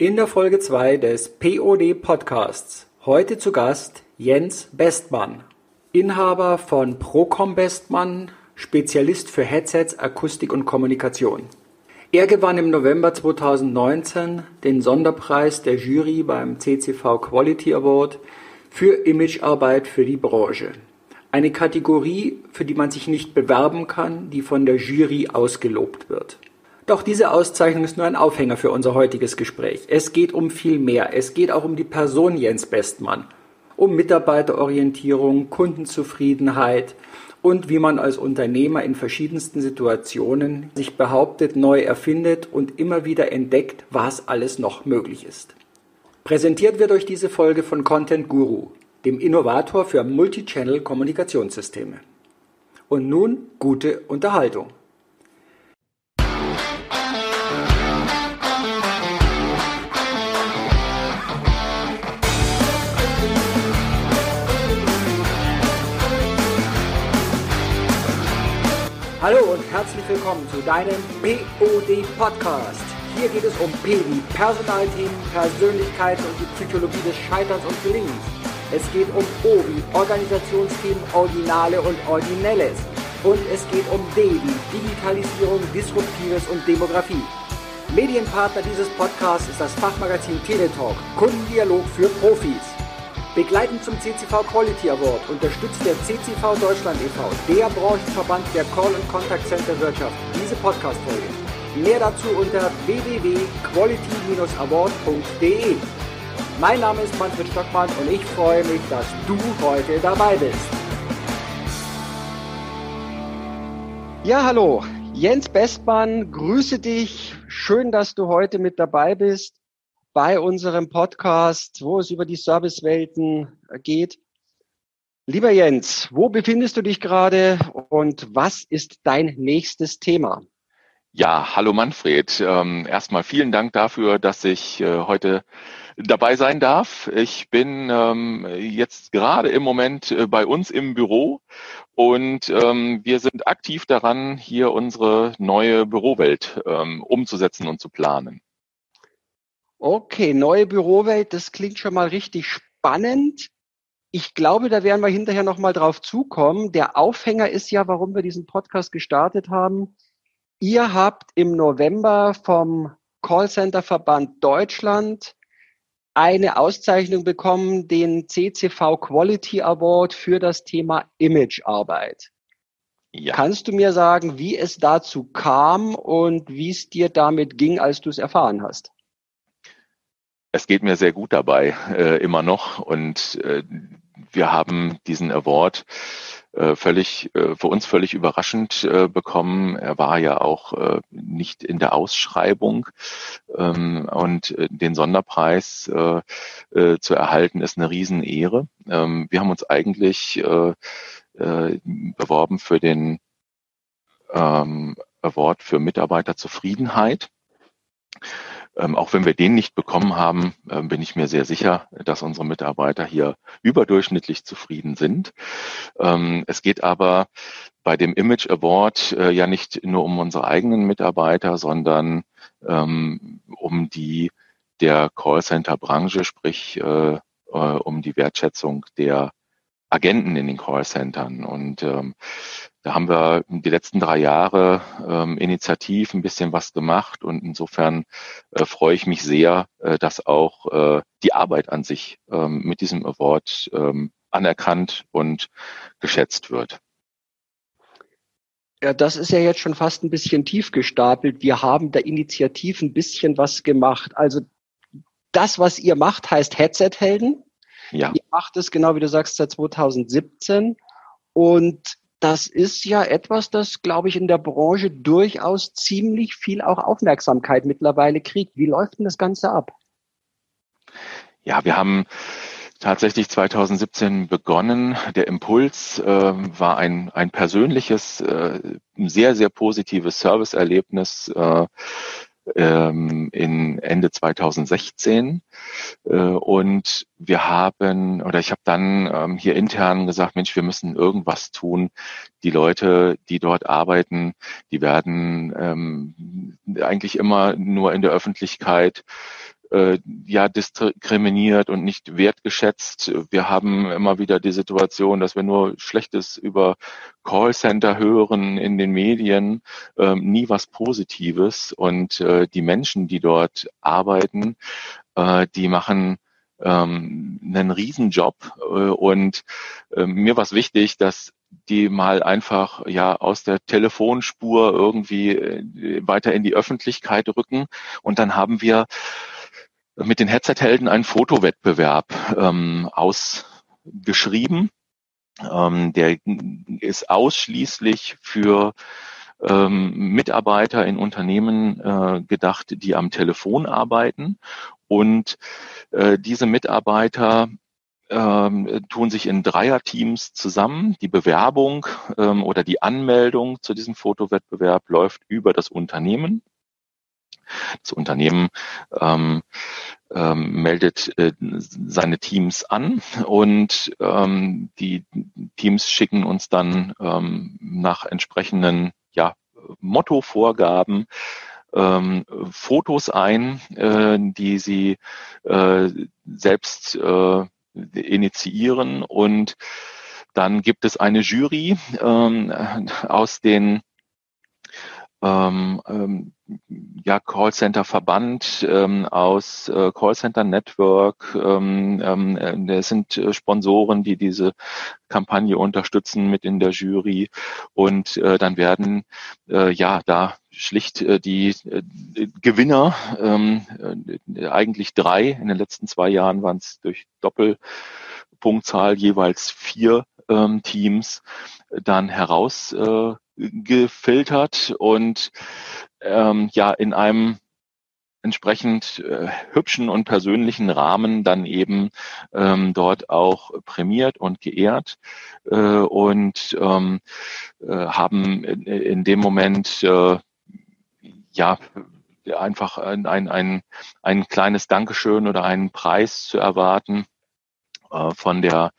In der Folge 2 des POD Podcasts heute zu Gast Jens Bestmann, Inhaber von Procom Bestmann, Spezialist für Headsets, Akustik und Kommunikation. Er gewann im November 2019 den Sonderpreis der Jury beim CCV Quality Award für Imagearbeit für die Branche. Eine Kategorie, für die man sich nicht bewerben kann, die von der Jury ausgelobt wird. Doch diese Auszeichnung ist nur ein Aufhänger für unser heutiges Gespräch. Es geht um viel mehr. Es geht auch um die Person Jens Bestmann, um Mitarbeiterorientierung, Kundenzufriedenheit und wie man als Unternehmer in verschiedensten Situationen sich behauptet, neu erfindet und immer wieder entdeckt, was alles noch möglich ist. Präsentiert wird euch diese Folge von Content Guru, dem Innovator für Multichannel-Kommunikationssysteme. Und nun gute Unterhaltung. Hallo und herzlich willkommen zu deinem POD Podcast. Hier geht es um P wie Personalthemen, Persönlichkeiten und die Psychologie des Scheiterns und Gelingens. Es geht um O wie Organisationsthemen, Originale und Originelles. Und es geht um D wie Digitalisierung, Disruptives und Demografie. Medienpartner dieses Podcasts ist das Fachmagazin Teletalk, Kundendialog für Profis. Begleitend zum CCV Quality Award unterstützt der CCV Deutschland e.V., der Branchenverband der Call- und Contact Center Wirtschaft, diese Podcast-Folge. Mehr dazu unter www.quality-award.de. Mein Name ist Manfred Stockmann und ich freue mich, dass du heute dabei bist. Ja, hallo, Jens Bestmann, grüße dich. Schön, dass du heute mit dabei bist bei unserem Podcast, wo es über die Servicewelten geht. Lieber Jens, wo befindest du dich gerade und was ist dein nächstes Thema? Ja, hallo Manfred. Ähm, erstmal vielen Dank dafür, dass ich äh, heute dabei sein darf. Ich bin ähm, jetzt gerade im Moment äh, bei uns im Büro und ähm, wir sind aktiv daran, hier unsere neue Bürowelt umzusetzen und zu planen. Okay, neue Bürowelt, das klingt schon mal richtig spannend. Ich glaube, da werden wir hinterher nochmal drauf zukommen. Der Aufhänger ist ja, warum wir diesen Podcast gestartet haben. Ihr habt im November vom Callcenter Verband Deutschland eine Auszeichnung bekommen, den CCV Quality Award für das Thema Imagearbeit. Ja. Kannst du mir sagen, wie es dazu kam und wie es dir damit ging, als du es erfahren hast? Es geht mir sehr gut dabei, äh, immer noch. Und äh, wir haben diesen Award äh, völlig äh, für uns völlig überraschend äh, bekommen. Er war ja auch äh, nicht in der Ausschreibung ähm, und äh, den Sonderpreis äh, äh, zu erhalten ist eine Riesenehre. Ähm, wir haben uns eigentlich äh, äh, beworben für den ähm, Award für Mitarbeiterzufriedenheit. Ähm, auch wenn wir den nicht bekommen haben, äh, bin ich mir sehr sicher, dass unsere Mitarbeiter hier überdurchschnittlich zufrieden sind. Ähm, es geht aber bei dem Image Award äh, ja nicht nur um unsere eigenen Mitarbeiter, sondern ähm, um die der Callcenter-Branche, sprich äh, äh um die Wertschätzung der Agenten in den Callcentern. Und ähm, da haben wir die letzten drei Jahre ähm, initiativ ein bisschen was gemacht und insofern äh, freue ich mich sehr, äh, dass auch äh, die Arbeit an sich ähm, mit diesem Award ähm, anerkannt und geschätzt wird. Ja, das ist ja jetzt schon fast ein bisschen tief gestapelt. Wir haben da initiativ ein bisschen was gemacht. Also das, was ihr macht, heißt Headset-Helden. Ja. Ihr macht es, genau wie du sagst, seit 2017. Und das ist ja etwas, das, glaube ich, in der Branche durchaus ziemlich viel auch Aufmerksamkeit mittlerweile kriegt. Wie läuft denn das Ganze ab? Ja, wir haben tatsächlich 2017 begonnen. Der Impuls äh, war ein, ein persönliches, äh, sehr, sehr positives Serviceerlebnis. Äh, ähm, in Ende 2016 äh, und wir haben oder ich habe dann ähm, hier intern gesagt, Mensch, wir müssen irgendwas tun. Die Leute, die dort arbeiten, die werden ähm, eigentlich immer nur in der Öffentlichkeit äh, ja diskriminiert und nicht wertgeschätzt. Wir haben immer wieder die Situation, dass wir nur Schlechtes über Callcenter hören in den Medien, äh, nie was Positives. Und äh, die Menschen, die dort arbeiten, äh, die machen ähm, einen Riesenjob. Äh, und äh, mir war es wichtig, dass die mal einfach ja aus der Telefonspur irgendwie äh, weiter in die Öffentlichkeit rücken. Und dann haben wir mit den Headset-Helden einen Fotowettbewerb ähm, ausgeschrieben. Ähm, der ist ausschließlich für ähm, Mitarbeiter in Unternehmen äh, gedacht, die am Telefon arbeiten. Und äh, diese Mitarbeiter ähm, tun sich in Dreierteams zusammen. Die Bewerbung ähm, oder die Anmeldung zu diesem Fotowettbewerb läuft über das Unternehmen. Das Unternehmen ähm, ähm, meldet äh, seine Teams an und ähm, die Teams schicken uns dann ähm, nach entsprechenden ja, Mottovorgaben ähm, Fotos ein, äh, die sie äh, selbst äh, initiieren und dann gibt es eine Jury ähm, aus den ähm, ähm, ja, Callcenter Verband ähm, aus äh, Callcenter Network. Ähm, ähm, äh, sind äh, Sponsoren, die diese Kampagne unterstützen mit in der Jury. Und äh, dann werden äh, ja da schlicht äh, die äh, Gewinner, ähm, äh, eigentlich drei, in den letzten zwei Jahren waren es durch Doppelpunktzahl jeweils vier ähm, Teams, dann heraus äh, gefiltert und ähm, ja in einem entsprechend äh, hübschen und persönlichen Rahmen dann eben ähm, dort auch prämiert und geehrt äh, und ähm, äh, haben in, in, dem Moment äh, ja einfach ein, ein, ein kleines Dankeschön oder einen Preis zu erwarten von der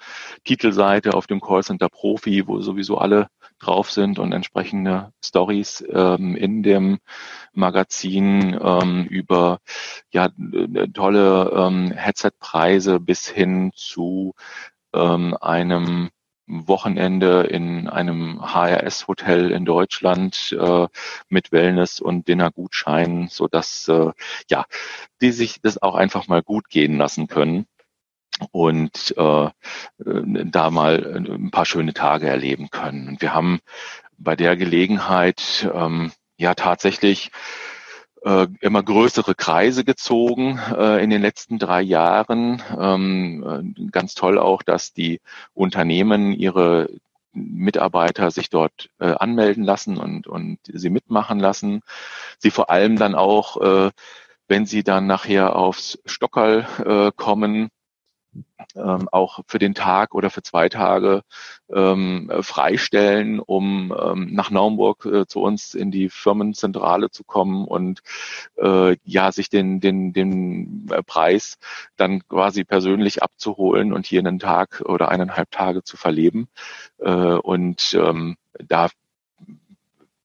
Titelseite auf dem Callcenter Profi, wo sowieso alle drauf sind und entsprechende Stories ähm, in dem Magazin ähm, über ja tolle ähm, Headset-Preise bis hin zu ähm, einem Wochenende in einem HRS-Hotel in Deutschland äh, mit Wellness und Dinnergutscheinen, so dass äh, ja die sich das auch einfach mal gut gehen lassen können und äh, da mal ein paar schöne Tage erleben können. Und wir haben bei der Gelegenheit ähm, ja tatsächlich äh, immer größere Kreise gezogen äh, in den letzten drei Jahren. Ähm, äh, ganz toll auch, dass die Unternehmen ihre Mitarbeiter sich dort äh, anmelden lassen und, und sie mitmachen lassen. Sie vor allem dann auch, äh, wenn sie dann nachher aufs Stockerl äh, kommen, ähm, auch für den Tag oder für zwei Tage ähm, freistellen, um ähm, nach Naumburg äh, zu uns in die Firmenzentrale zu kommen und äh, ja sich den den den äh, Preis dann quasi persönlich abzuholen und hier einen Tag oder eineinhalb Tage zu verleben. Äh, und ähm, da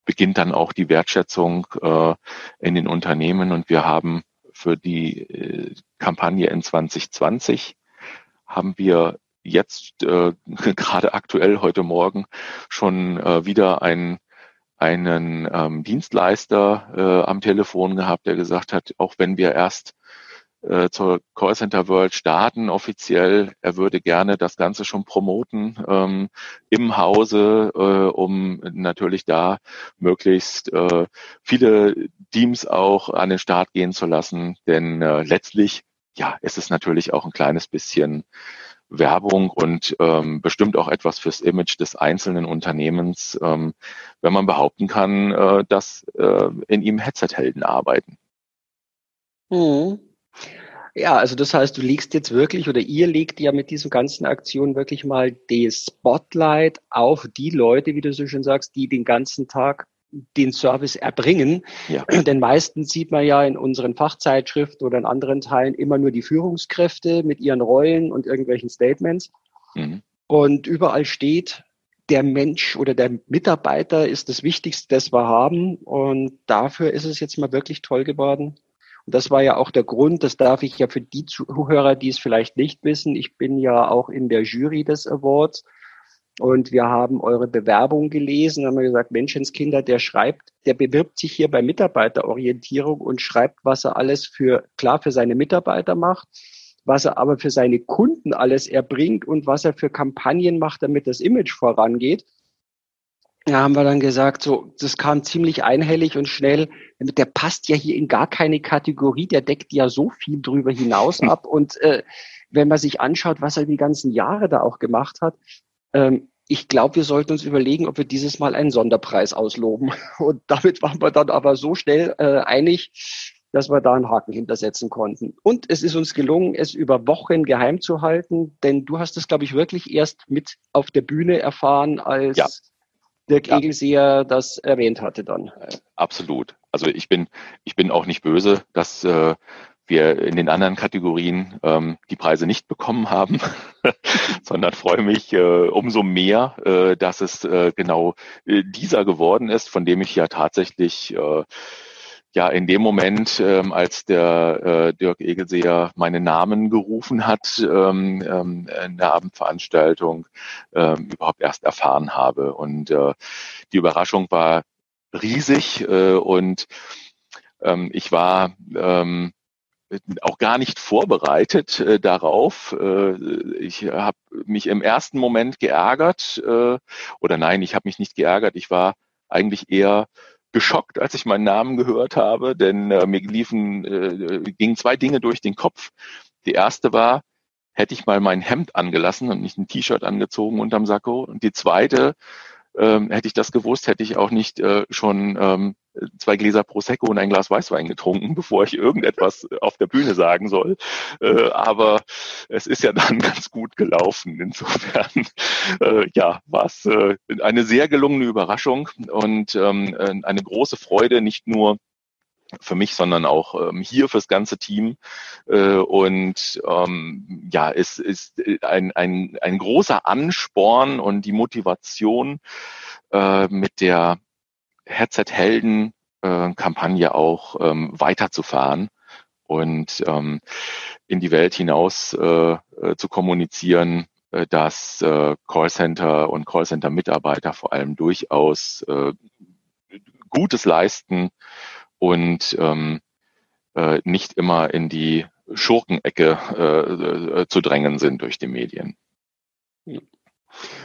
beginnt dann auch die Wertschätzung äh, in den Unternehmen. Und wir haben für die äh, Kampagne in 2020 haben wir jetzt äh, gerade aktuell heute Morgen schon äh, wieder einen einen ähm, Dienstleister äh, am Telefon gehabt, der gesagt hat, auch wenn wir erst äh, zur Callcenter World starten offiziell, er würde gerne das Ganze schon promoten ähm, im Hause, äh, um natürlich da möglichst äh, viele Teams auch an den Start gehen zu lassen, denn äh, letztlich ja, es ist natürlich auch ein kleines bisschen Werbung und ähm, bestimmt auch etwas fürs Image des einzelnen Unternehmens, ähm, wenn man behaupten kann, äh, dass äh, in ihm Headset-Helden arbeiten. Mhm. Ja, also das heißt, du legst jetzt wirklich oder ihr legt ja mit diesen ganzen Aktionen wirklich mal die Spotlight auf die Leute, wie du so schön sagst, die den ganzen Tag den Service erbringen. Ja. Denn meistens sieht man ja in unseren Fachzeitschriften oder in anderen Teilen immer nur die Führungskräfte mit ihren Rollen und irgendwelchen Statements. Mhm. Und überall steht, der Mensch oder der Mitarbeiter ist das Wichtigste, das wir haben. Und dafür ist es jetzt mal wirklich toll geworden. Und das war ja auch der Grund, das darf ich ja für die Zuhörer, die es vielleicht nicht wissen, ich bin ja auch in der Jury des Awards und wir haben eure Bewerbung gelesen, haben wir gesagt, Menschenskinder, der schreibt, der bewirbt sich hier bei Mitarbeiterorientierung und schreibt, was er alles für, klar, für seine Mitarbeiter macht, was er aber für seine Kunden alles erbringt und was er für Kampagnen macht, damit das Image vorangeht. Da haben wir dann gesagt, so, das kam ziemlich einhellig und schnell. Der passt ja hier in gar keine Kategorie, der deckt ja so viel drüber hinaus ab. Und äh, wenn man sich anschaut, was er die ganzen Jahre da auch gemacht hat, ähm, ich glaube, wir sollten uns überlegen, ob wir dieses Mal einen Sonderpreis ausloben. Und damit waren wir dann aber so schnell äh, einig, dass wir da einen Haken hintersetzen konnten. Und es ist uns gelungen, es über Wochen geheim zu halten, denn du hast es, glaube ich, wirklich erst mit auf der Bühne erfahren, als ja. Dirk ja. Das erwähnt hatte dann. Absolut. Also ich bin, ich bin auch nicht böse, dass äh, wir in den anderen Kategorien ähm, die Preise nicht bekommen haben, sondern freue mich äh, umso mehr, äh, dass es äh, genau äh, dieser geworden ist, von dem ich ja tatsächlich äh, ja in dem Moment, ähm, als der äh, Dirk Egelseher meinen Namen gerufen hat ähm, ähm, in der Abendveranstaltung, ähm, überhaupt erst erfahren habe. Und äh, die Überraschung war riesig äh, und ähm, ich war ähm, auch gar nicht vorbereitet äh, darauf. Äh, ich habe mich im ersten Moment geärgert äh, oder nein, ich habe mich nicht geärgert. Ich war eigentlich eher geschockt, als ich meinen Namen gehört habe, denn äh, mir liefen äh, gingen zwei Dinge durch den Kopf. Die erste war, hätte ich mal mein Hemd angelassen und nicht ein T-Shirt angezogen unterm Sakko. Und die zweite, ähm, hätte ich das gewusst, hätte ich auch nicht äh, schon ähm, zwei Gläser Prosecco und ein Glas Weißwein getrunken, bevor ich irgendetwas auf der Bühne sagen soll. Äh, aber es ist ja dann ganz gut gelaufen. Insofern, äh, ja, war es äh, eine sehr gelungene Überraschung und ähm, eine große Freude, nicht nur für mich, sondern auch ähm, hier fürs ganze Team. Äh, und ähm, ja, es ist ein, ein, ein großer Ansporn und die Motivation äh, mit der Headset-Helden-Kampagne äh, auch ähm, weiterzufahren und ähm, in die Welt hinaus äh, äh zu kommunizieren, äh, dass äh, Callcenter und Callcenter-Mitarbeiter vor allem durchaus äh, Gutes leisten und ähm, äh, nicht immer in die Schurkenecke äh, zu drängen sind durch die Medien.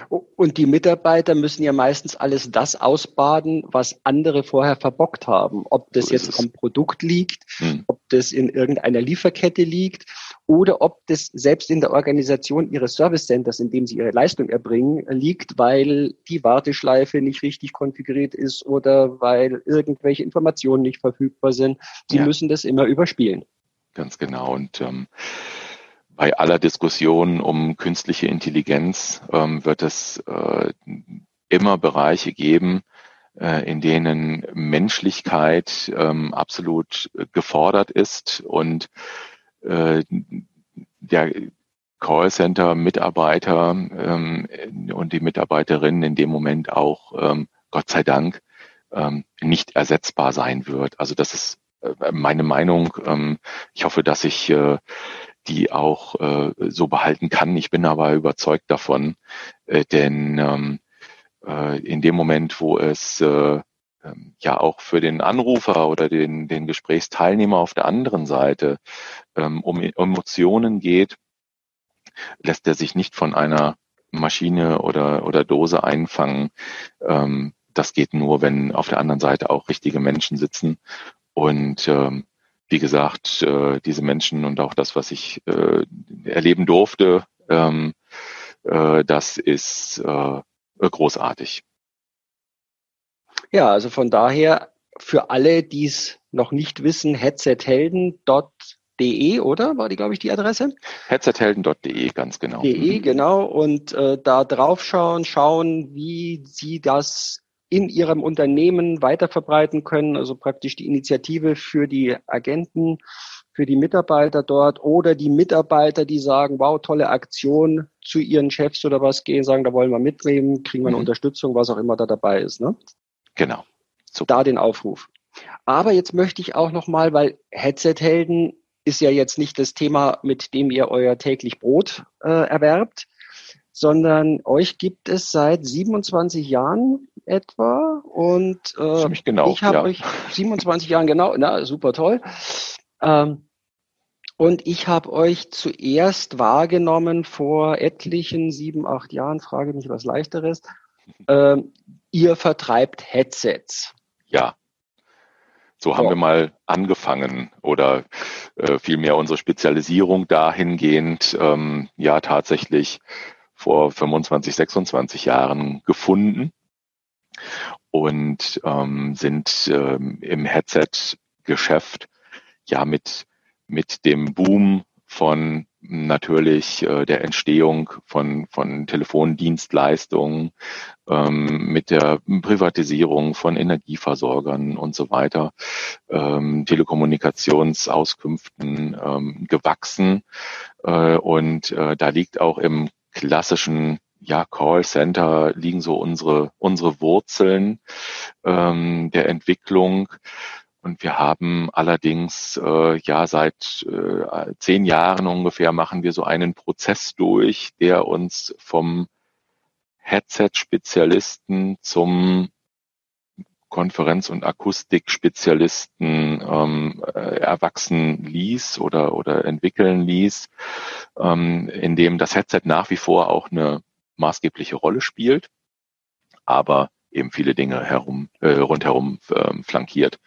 Und die Mitarbeiter müssen ja meistens alles das ausbaden, was andere vorher verbockt haben. Ob das so jetzt am Produkt liegt, hm. ob das in irgendeiner Lieferkette liegt oder ob das selbst in der Organisation ihres Service Centers, in dem sie ihre Leistung erbringen, liegt, weil die Warteschleife nicht richtig konfiguriert ist oder weil irgendwelche Informationen nicht verfügbar sind. Sie ja. müssen das immer überspielen. Ganz genau. Und ähm, bei aller Diskussion um künstliche Intelligenz ähm, wird es äh, immer Bereiche geben, äh, in denen Menschlichkeit ähm, absolut gefordert ist und äh, der Callcenter-Mitarbeiter ähm, und die Mitarbeiterinnen in dem Moment auch, ähm, Gott sei Dank, ähm, nicht ersetzbar sein wird. Also das ist äh, meine Meinung. Ähm, ich hoffe, dass ich äh, die auch äh, so behalten kann. Ich bin aber überzeugt davon, äh, denn ähm, äh, in dem Moment, wo es äh, ähm, ja auch für den Anrufer oder den, den Gesprächsteilnehmer auf der anderen Seite ähm, um Emotionen geht, lässt er sich nicht von einer Maschine oder, oder Dose einfangen. Ähm, das geht nur, wenn auf der anderen Seite auch richtige Menschen sitzen. Und ähm, wie gesagt, äh, diese Menschen und auch das, was ich äh, erleben durfte, ähm, äh, das ist äh, großartig. Ja, also von daher für alle, die es noch nicht wissen, headsethelden.de, oder? War die, glaube ich, die Adresse? Headsethelden.de, ganz genau. De, genau. Und äh, da draufschauen, schauen, wie Sie das in ihrem Unternehmen weiterverbreiten können, also praktisch die Initiative für die Agenten, für die Mitarbeiter dort oder die Mitarbeiter, die sagen, wow, tolle Aktion, zu ihren Chefs oder was gehen, sagen, da wollen wir mitnehmen, kriegen wir eine mhm. Unterstützung, was auch immer da dabei ist. Ne? Genau. Super. Da den Aufruf. Aber jetzt möchte ich auch nochmal, weil Headset-Helden ist ja jetzt nicht das Thema, mit dem ihr euer täglich Brot äh, erwerbt, sondern euch gibt es seit 27 Jahren etwa und äh, genau, ich habe ja. euch 27 Jahren genau, na super toll. Ähm, und ich habe euch zuerst wahrgenommen vor etlichen sieben, acht Jahren, frage mich was leichteres. Ähm, ihr vertreibt Headsets. Ja. So haben oh. wir mal angefangen oder äh, vielmehr unsere Spezialisierung dahingehend, ähm, ja tatsächlich vor 25, 26 Jahren gefunden und ähm, sind ähm, im Headset-Geschäft ja mit mit dem Boom von natürlich äh, der Entstehung von, von Telefondienstleistungen, ähm, mit der Privatisierung von Energieversorgern und so weiter, ähm, Telekommunikationsauskünften ähm, gewachsen. Äh, und äh, da liegt auch im klassischen ja, Callcenter liegen so unsere, unsere Wurzeln ähm, der Entwicklung. Und wir haben allerdings äh, ja seit äh, zehn Jahren ungefähr machen wir so einen Prozess durch, der uns vom Headset-Spezialisten zum Konferenz- und Akustik-Spezialisten ähm, äh, erwachsen ließ oder, oder entwickeln ließ, ähm, in dem das Headset nach wie vor auch eine maßgebliche Rolle spielt, aber eben viele Dinge herum, äh, rundherum äh, flankiert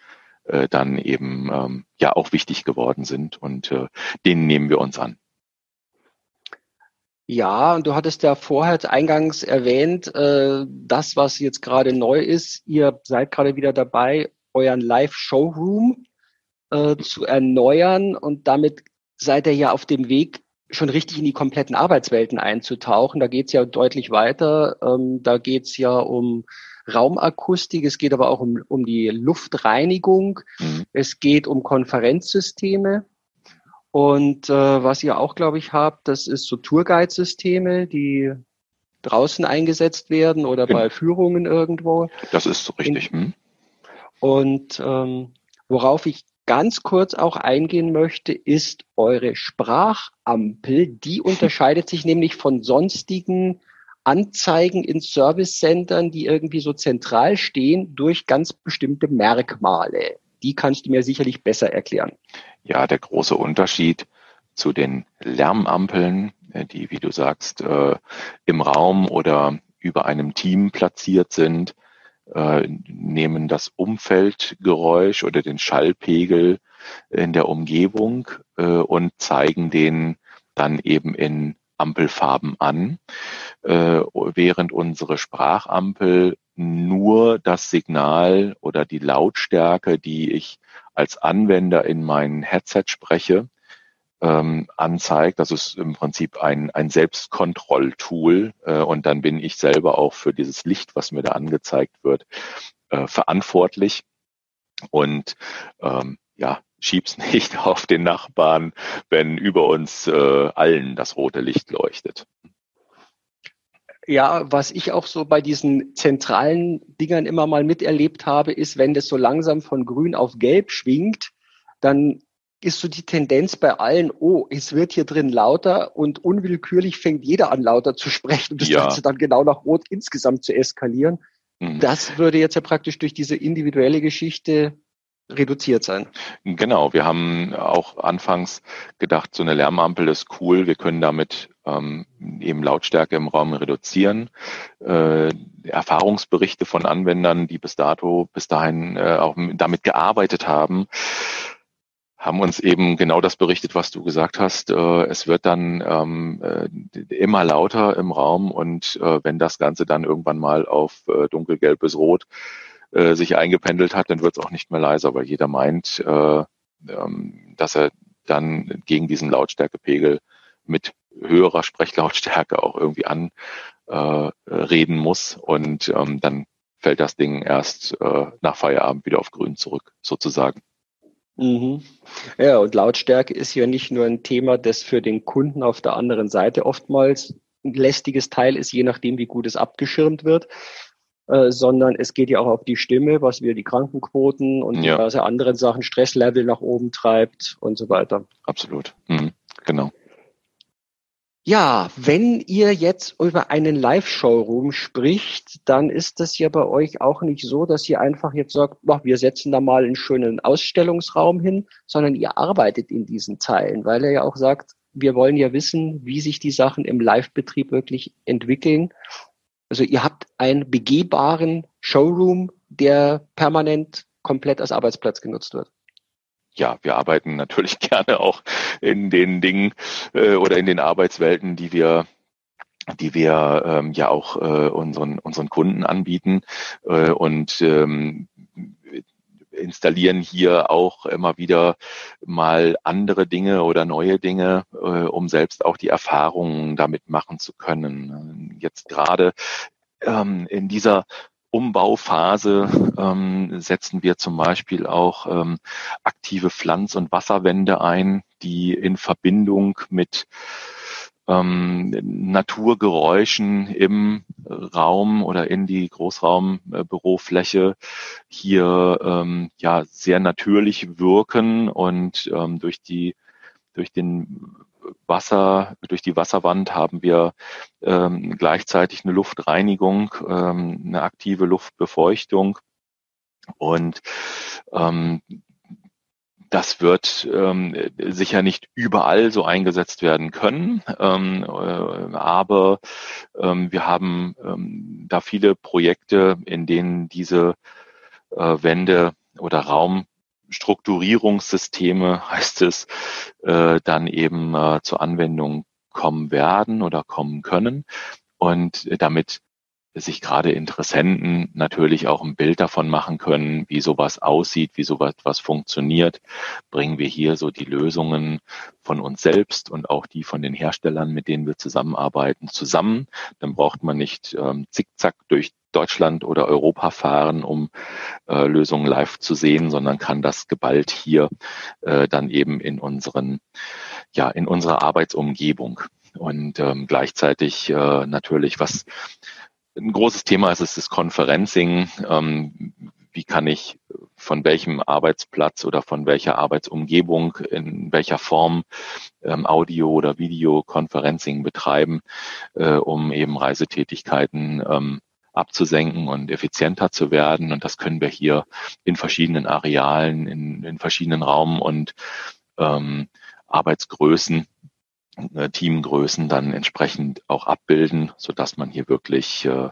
äh, dann eben ähm, ja auch wichtig geworden sind und äh, denen nehmen wir uns an. Ja, und du hattest ja vorher eingangs erwähnt, äh, das, was jetzt gerade neu ist, ihr seid gerade wieder dabei, euren Live-Showroom äh, zu erneuern und damit seid ihr ja auf dem Weg, schon richtig in die kompletten Arbeitswelten einzutauchen. Da geht's ja deutlich weiter. Ähm, da geht's ja um Raumakustik, es geht aber auch um, um die Luftreinigung, mhm. es geht um Konferenzsysteme. Und äh, was ihr auch, glaube ich, habt, das ist so Tourguide-Systeme, die draußen eingesetzt werden oder genau. bei Führungen irgendwo. Das ist so richtig. Hm. Und ähm, worauf ich ganz kurz auch eingehen möchte, ist eure Sprachampel. Die unterscheidet sich nämlich von sonstigen Anzeigen in Service-Centern, die irgendwie so zentral stehen, durch ganz bestimmte Merkmale. Die kannst du mir sicherlich besser erklären. Ja, der große Unterschied zu den Lärmampeln, äh, die, wie du sagst, äh, im Raum oder über einem Team platziert sind, äh, nehmen das Umfeldgeräusch oder den Schallpegel in der Umgebung und zeigen den dann eben in Ampelfarben an, äh, während unsere Sprachampel nur das Signal oder die Lautstärke, die ich als Anwender in mein Headset spreche, ähm, anzeigt. Das ist im Prinzip ein, ein Selbstkontrolltool äh, und dann bin ich selber auch für dieses Licht, was mir da angezeigt wird, äh, verantwortlich. Und ähm, ja, schieb's nicht auf den Nachbarn, wenn über uns äh, allen das rote Licht leuchtet. Ja, was ich auch so bei diesen zentralen Dingern immer mal miterlebt habe, ist, wenn das so langsam von grün auf gelb schwingt, dann ist so die Tendenz bei allen, oh, es wird hier drin lauter und unwillkürlich fängt jeder an lauter zu sprechen und das ja. Ganze dann genau nach Rot insgesamt zu eskalieren. Mhm. Das würde jetzt ja praktisch durch diese individuelle Geschichte reduziert sein. Genau, wir haben auch anfangs gedacht, so eine Lärmampel ist cool, wir können damit ähm, eben Lautstärke im Raum reduzieren. Äh, Erfahrungsberichte von Anwendern, die bis dato, bis dahin äh, auch damit gearbeitet haben, haben uns eben genau das berichtet, was du gesagt hast. Äh, es wird dann ähm, äh, immer lauter im Raum und äh, wenn das Ganze dann irgendwann mal auf äh, dunkelgelb bis rot äh, sich eingependelt hat, dann wird es auch nicht mehr leiser, weil jeder meint, äh, ähm, dass er dann gegen diesen Lautstärkepegel mit höherer Sprechlautstärke auch irgendwie anreden muss und ähm, dann fällt das Ding erst nach Feierabend wieder auf grün zurück, sozusagen. Mhm. Ja, und Lautstärke ist ja nicht nur ein Thema, das für den Kunden auf der anderen Seite oftmals ein lästiges Teil ist, je nachdem, wie gut es abgeschirmt wird, äh, sondern es geht ja auch auf die Stimme, was wir die Krankenquoten und ja. diverse anderen Sachen, Stresslevel nach oben treibt und so weiter. Absolut. Mhm. Genau. Ja, wenn ihr jetzt über einen Live-Showroom spricht, dann ist das ja bei euch auch nicht so, dass ihr einfach jetzt sagt, boah, wir setzen da mal einen schönen Ausstellungsraum hin, sondern ihr arbeitet in diesen Teilen, weil er ja auch sagt, wir wollen ja wissen, wie sich die Sachen im Live-Betrieb wirklich entwickeln. Also ihr habt einen begehbaren Showroom, der permanent komplett als Arbeitsplatz genutzt wird ja, wir arbeiten natürlich gerne auch in den Dingen äh, oder in den Arbeitswelten, die wir die wir ähm, ja auch äh, unseren unseren Kunden anbieten äh, und ähm, installieren hier auch immer wieder mal andere Dinge oder neue Dinge, äh, um selbst auch die Erfahrungen damit machen zu können. Jetzt gerade ähm, in dieser Umbauphase ähm, setzen wir zum Beispiel auch ähm, aktive Pflanz- und Wasserwände ein, die in Verbindung mit ähm, Naturgeräuschen im Raum oder in die Großraumbürofläche hier ähm, ja sehr natürlich wirken und ähm, durch die durch den Wasser, durch die Wasserwand haben wir ähm, gleichzeitig eine Luftreinigung, ähm, eine aktive Luftbefeuchtung. Und ähm, das wird ähm, sicher nicht überall so eingesetzt werden können, ähm, äh, aber ähm, wir haben ähm, da viele Projekte, in denen diese äh, Wände oder Raum Strukturierungssysteme, heißt es, äh, dann eben äh, zur Anwendung kommen werden oder kommen können. Und damit sich gerade Interessenten natürlich auch ein Bild davon machen können, wie sowas aussieht, wie sowas was funktioniert, bringen wir hier so die Lösungen von uns selbst und auch die von den Herstellern, mit denen wir zusammenarbeiten, zusammen. Dann braucht man nicht ähm, zickzack durch Deutschland oder Europa fahren, um äh, Lösungen live zu sehen, sondern kann das geballt hier äh, dann eben in unseren, ja, in unserer Arbeitsumgebung. Und ähm, gleichzeitig äh, natürlich, was ein großes Thema ist, ist das Conferencing. Ähm, wie kann ich von welchem Arbeitsplatz oder von welcher Arbeitsumgebung in welcher Form ähm, Audio- oder Videoconferencing betreiben, äh, um eben Reisetätigkeiten ähm, abzusenken und effizienter zu werden. Und das können wir hier in verschiedenen Arealen, in, in verschiedenen Raum- und ähm, Arbeitsgrößen, Teamgrößen dann entsprechend auch abbilden, so dass man hier wirklich äh,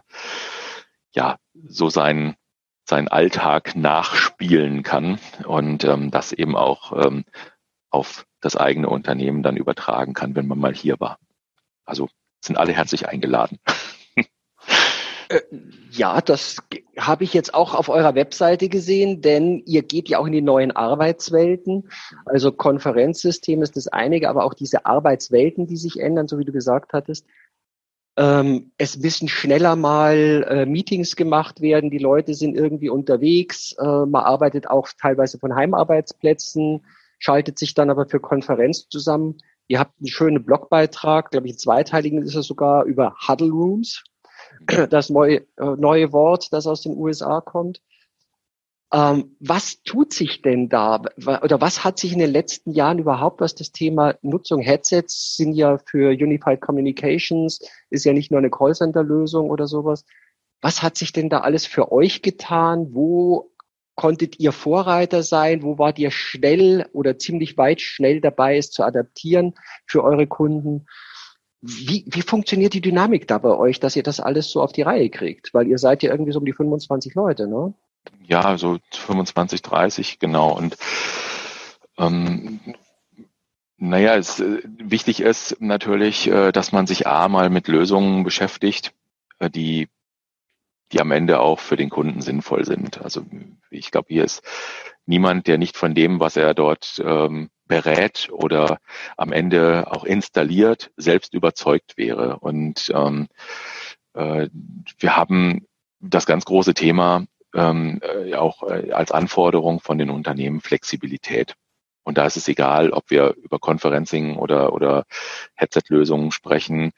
ja so seinen seinen Alltag nachspielen kann und ähm, das eben auch ähm, auf das eigene Unternehmen dann übertragen kann, wenn man mal hier war. Also sind alle herzlich eingeladen. Äh, ja, das habe ich jetzt auch auf eurer Webseite gesehen, denn ihr geht ja auch in die neuen Arbeitswelten. Also Konferenzsystem ist das einige, aber auch diese Arbeitswelten, die sich ändern, so wie du gesagt hattest. Ähm, es müssen schneller mal äh, Meetings gemacht werden, die Leute sind irgendwie unterwegs, äh, man arbeitet auch teilweise von Heimarbeitsplätzen, schaltet sich dann aber für Konferenz zusammen. Ihr habt einen schönen Blogbeitrag, glaube ich, einen zweiteiligen ist es sogar über Huddle Rooms das neue, äh, neue Wort, das aus den USA kommt. Ähm, was tut sich denn da oder was hat sich in den letzten Jahren überhaupt, was das Thema Nutzung Headsets sind ja für Unified Communications, ist ja nicht nur eine Callcenter-Lösung oder sowas. Was hat sich denn da alles für euch getan? Wo konntet ihr Vorreiter sein? Wo wart ihr schnell oder ziemlich weit schnell dabei, es zu adaptieren für eure Kunden? Wie, wie funktioniert die Dynamik da bei euch, dass ihr das alles so auf die Reihe kriegt? Weil ihr seid ja irgendwie so um die 25 Leute, ne? Ja, so 25, 30, genau. Und ähm, naja, es, äh, wichtig ist natürlich, äh, dass man sich A mal mit Lösungen beschäftigt, äh, die, die am Ende auch für den Kunden sinnvoll sind. Also ich glaube, hier ist niemand, der nicht von dem, was er dort ähm, berät oder am Ende auch installiert, selbst überzeugt wäre. Und ähm, äh, wir haben das ganz große Thema ähm, äh, auch äh, als Anforderung von den Unternehmen Flexibilität. Und da ist es egal, ob wir über Conferencing oder, oder Headset-Lösungen sprechen.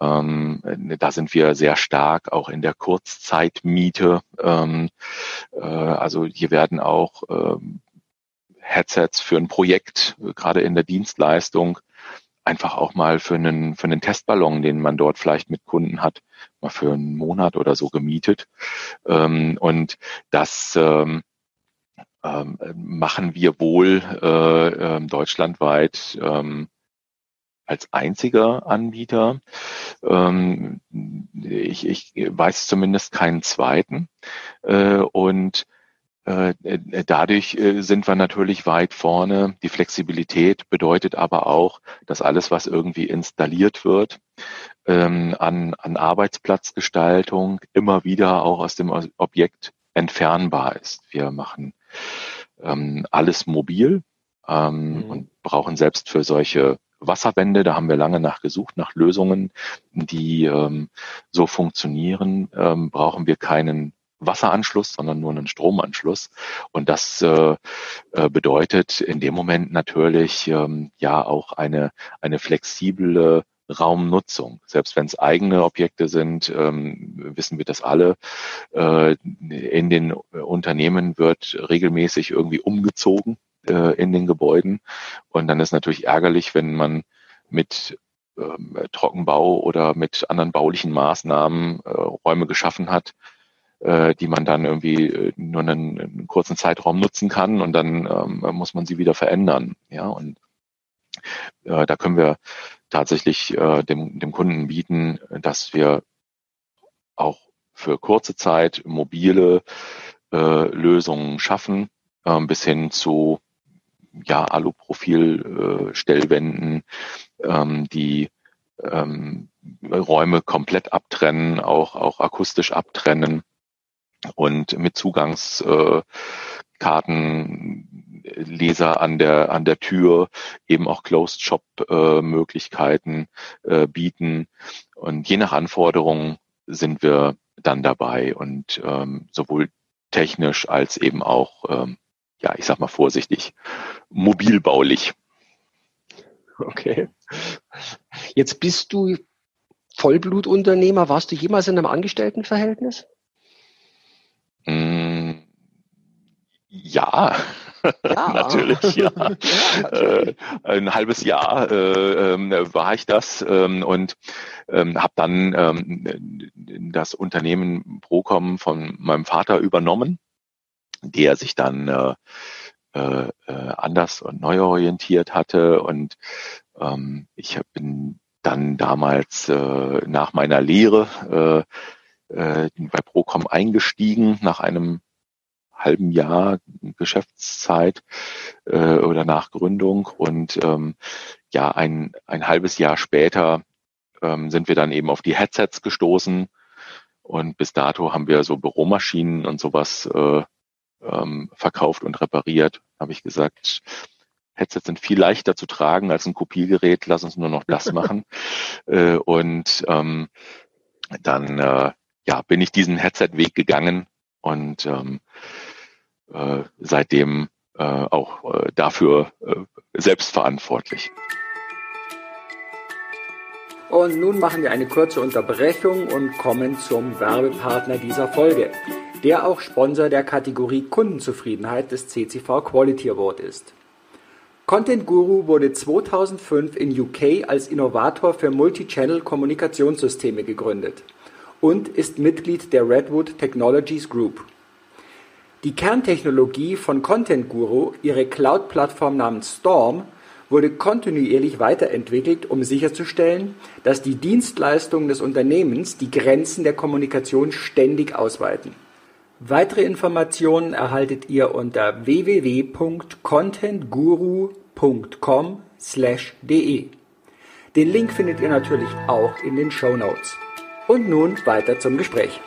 Ähm, da sind wir sehr stark auch in der Kurzzeitmiete. Ähm, äh, also hier werden auch ähm, Headsets für ein Projekt, gerade in der Dienstleistung, einfach auch mal für einen, für einen Testballon, den man dort vielleicht mit Kunden hat, mal für einen Monat oder so gemietet. Ähm, und das ähm, ähm, machen wir wohl äh, äh, deutschlandweit als einziger Anbieter. Ähm, ich, ich weiß zumindest keinen zweiten. Äh, und äh, dadurch äh, sind wir natürlich weit vorne. Die Flexibilität bedeutet aber auch, dass alles, was irgendwie installiert wird, ähm, an, an Arbeitsplatzgestaltung immer wieder auch aus dem Objekt entfernbar ist. Wir machen ähm, alles mobil ähm, mhm. und brauchen selbst für solche Wasserwände, da haben wir lange nach gesucht, nach Lösungen, die ähm, so funktionieren, ähm, brauchen wir keinen Wasseranschluss, sondern nur einen Stromanschluss. Und das äh, äh, bedeutet in dem Moment natürlich ähm, ja auch eine, eine flexible Raumnutzung. Selbst wenn es eigene Objekte sind, ähm, wissen wir das alle. Äh, in den Unternehmen wird regelmäßig irgendwie umgezogen äh, in den Gebäuden. Und dann ist natürlich ärgerlich, wenn man mit ähm, Trockenbau oder mit anderen baulichen Maßnahmen äh, Räume geschaffen hat, äh, die man dann irgendwie äh, nur einen, einen, kurzen Zeitraum nutzen kann und dann ähm, muss man sie wieder verändern. Ja, und äh, da können wir tatsächlich äh, dem, dem Kunden bieten, dass wir auch für kurze Zeit mobile äh, Lösungen schaffen, äh, bis hin zu ja, Aluprofil-Stellwänden, äh, ähm, die ähm, Räume komplett abtrennen, auch, auch akustisch abtrennen und mit Zugangskarten äh, Leser an der an der Tür eben auch Closed Shop äh, Möglichkeiten äh, bieten. Und je nach Anforderungen sind wir dann dabei und ähm, sowohl technisch als eben auch ähm, ja ich sag mal vorsichtig mobilbaulich. Okay. Jetzt bist du Vollblutunternehmer. Warst du jemals in einem Angestelltenverhältnis? Mm, ja, ja. natürlich, ja. ja äh, ein halbes Jahr äh, äh, war ich das ähm, und ähm, habe dann ähm, das Unternehmen Procom von meinem Vater übernommen, der sich dann äh, äh, äh, anders und neu orientiert hatte. Und ähm, ich bin dann damals äh, nach meiner Lehre äh, äh, bei Procom eingestiegen nach einem halben Jahr Geschäftszeit äh, oder nach Gründung und ähm, ja ein ein halbes Jahr später ähm, sind wir dann eben auf die Headsets gestoßen. Und bis dato haben wir so Büromaschinen und sowas äh, ähm, verkauft und repariert. Habe ich gesagt, Headsets sind viel leichter zu tragen als ein Kopiergerät. Lass uns nur noch das machen. äh, und ähm, dann äh, ja, bin ich diesen Headset-Weg gegangen und ähm, äh, seitdem äh, auch äh, dafür äh, selbstverantwortlich. Und nun machen wir eine kurze Unterbrechung und kommen zum Werbepartner dieser Folge, der auch Sponsor der Kategorie Kundenzufriedenheit des CCV Quality Award ist. Content Guru wurde 2005 in UK als Innovator für Multichannel-Kommunikationssysteme gegründet und ist Mitglied der Redwood Technologies Group. Die Kerntechnologie von Content Guru, ihre Cloud-Plattform namens Storm, wurde kontinuierlich weiterentwickelt, um sicherzustellen, dass die Dienstleistungen des Unternehmens die Grenzen der Kommunikation ständig ausweiten. Weitere Informationen erhaltet ihr unter www.contentguru.com/de. Den Link findet ihr natürlich auch in den Show Notes. Und nun weiter zum Gespräch.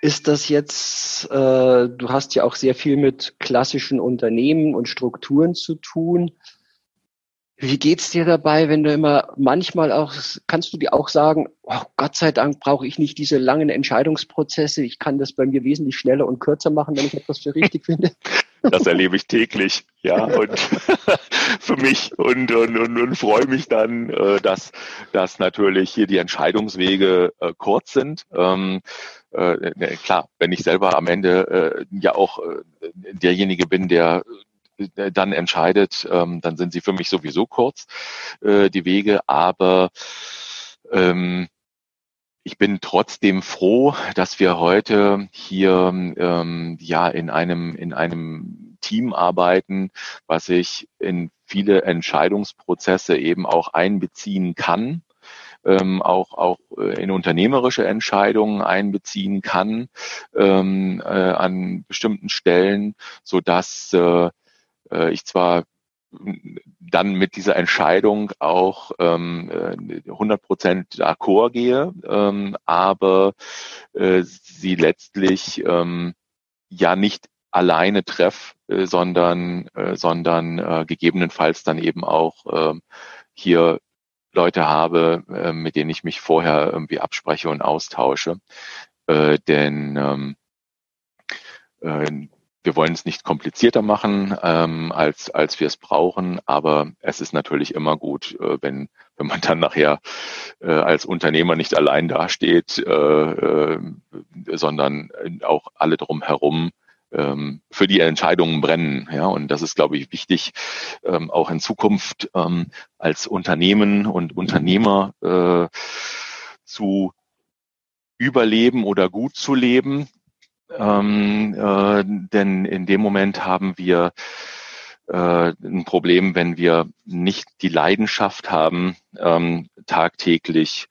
Ist das jetzt, äh, du hast ja auch sehr viel mit klassischen Unternehmen und Strukturen zu tun. Wie geht's dir dabei, wenn du immer manchmal auch, kannst du dir auch sagen, oh, Gott sei Dank brauche ich nicht diese langen Entscheidungsprozesse, ich kann das bei mir wesentlich schneller und kürzer machen, wenn ich etwas für richtig finde? Das erlebe ich täglich, ja, und für mich und, und, und, und freue mich dann, äh, dass, dass natürlich hier die Entscheidungswege äh, kurz sind. Ähm, äh, ne, klar, wenn ich selber am Ende ja auch derjenige bin, der dann entscheidet, ähm, dann sind sie für mich sowieso kurz, äh, die Wege, aber ähm, ich bin trotzdem froh, dass wir heute hier ähm, ja in einem in einem Team arbeiten, was sich in viele Entscheidungsprozesse eben auch einbeziehen kann, ähm, auch auch äh, in unternehmerische Entscheidungen einbeziehen kann ähm, äh, an bestimmten Stellen, so dass äh, äh ich zwar dann mit dieser Entscheidung auch ähm, 100 Prozent d'accord gehe, ähm, aber äh, sie letztlich ähm, ja nicht alleine treff, äh, sondern, äh, sondern äh, gegebenenfalls dann eben auch äh, hier Leute habe, äh, mit denen ich mich vorher irgendwie abspreche und austausche. Äh, denn ähm, äh, wir wollen es nicht komplizierter machen, ähm, als, als wir es brauchen, aber es ist natürlich immer gut, äh, wenn, wenn man dann nachher äh, als Unternehmer nicht allein dasteht, äh, äh, sondern auch alle drumherum ähm, für die Entscheidungen brennen. Ja, und das ist, glaube ich, wichtig, ähm, auch in Zukunft ähm, als Unternehmen und Unternehmer äh, zu überleben oder gut zu leben ähm, äh, denn in dem Moment haben wir äh, ein Problem, wenn wir nicht die Leidenschaft haben, ähm, tagtäglich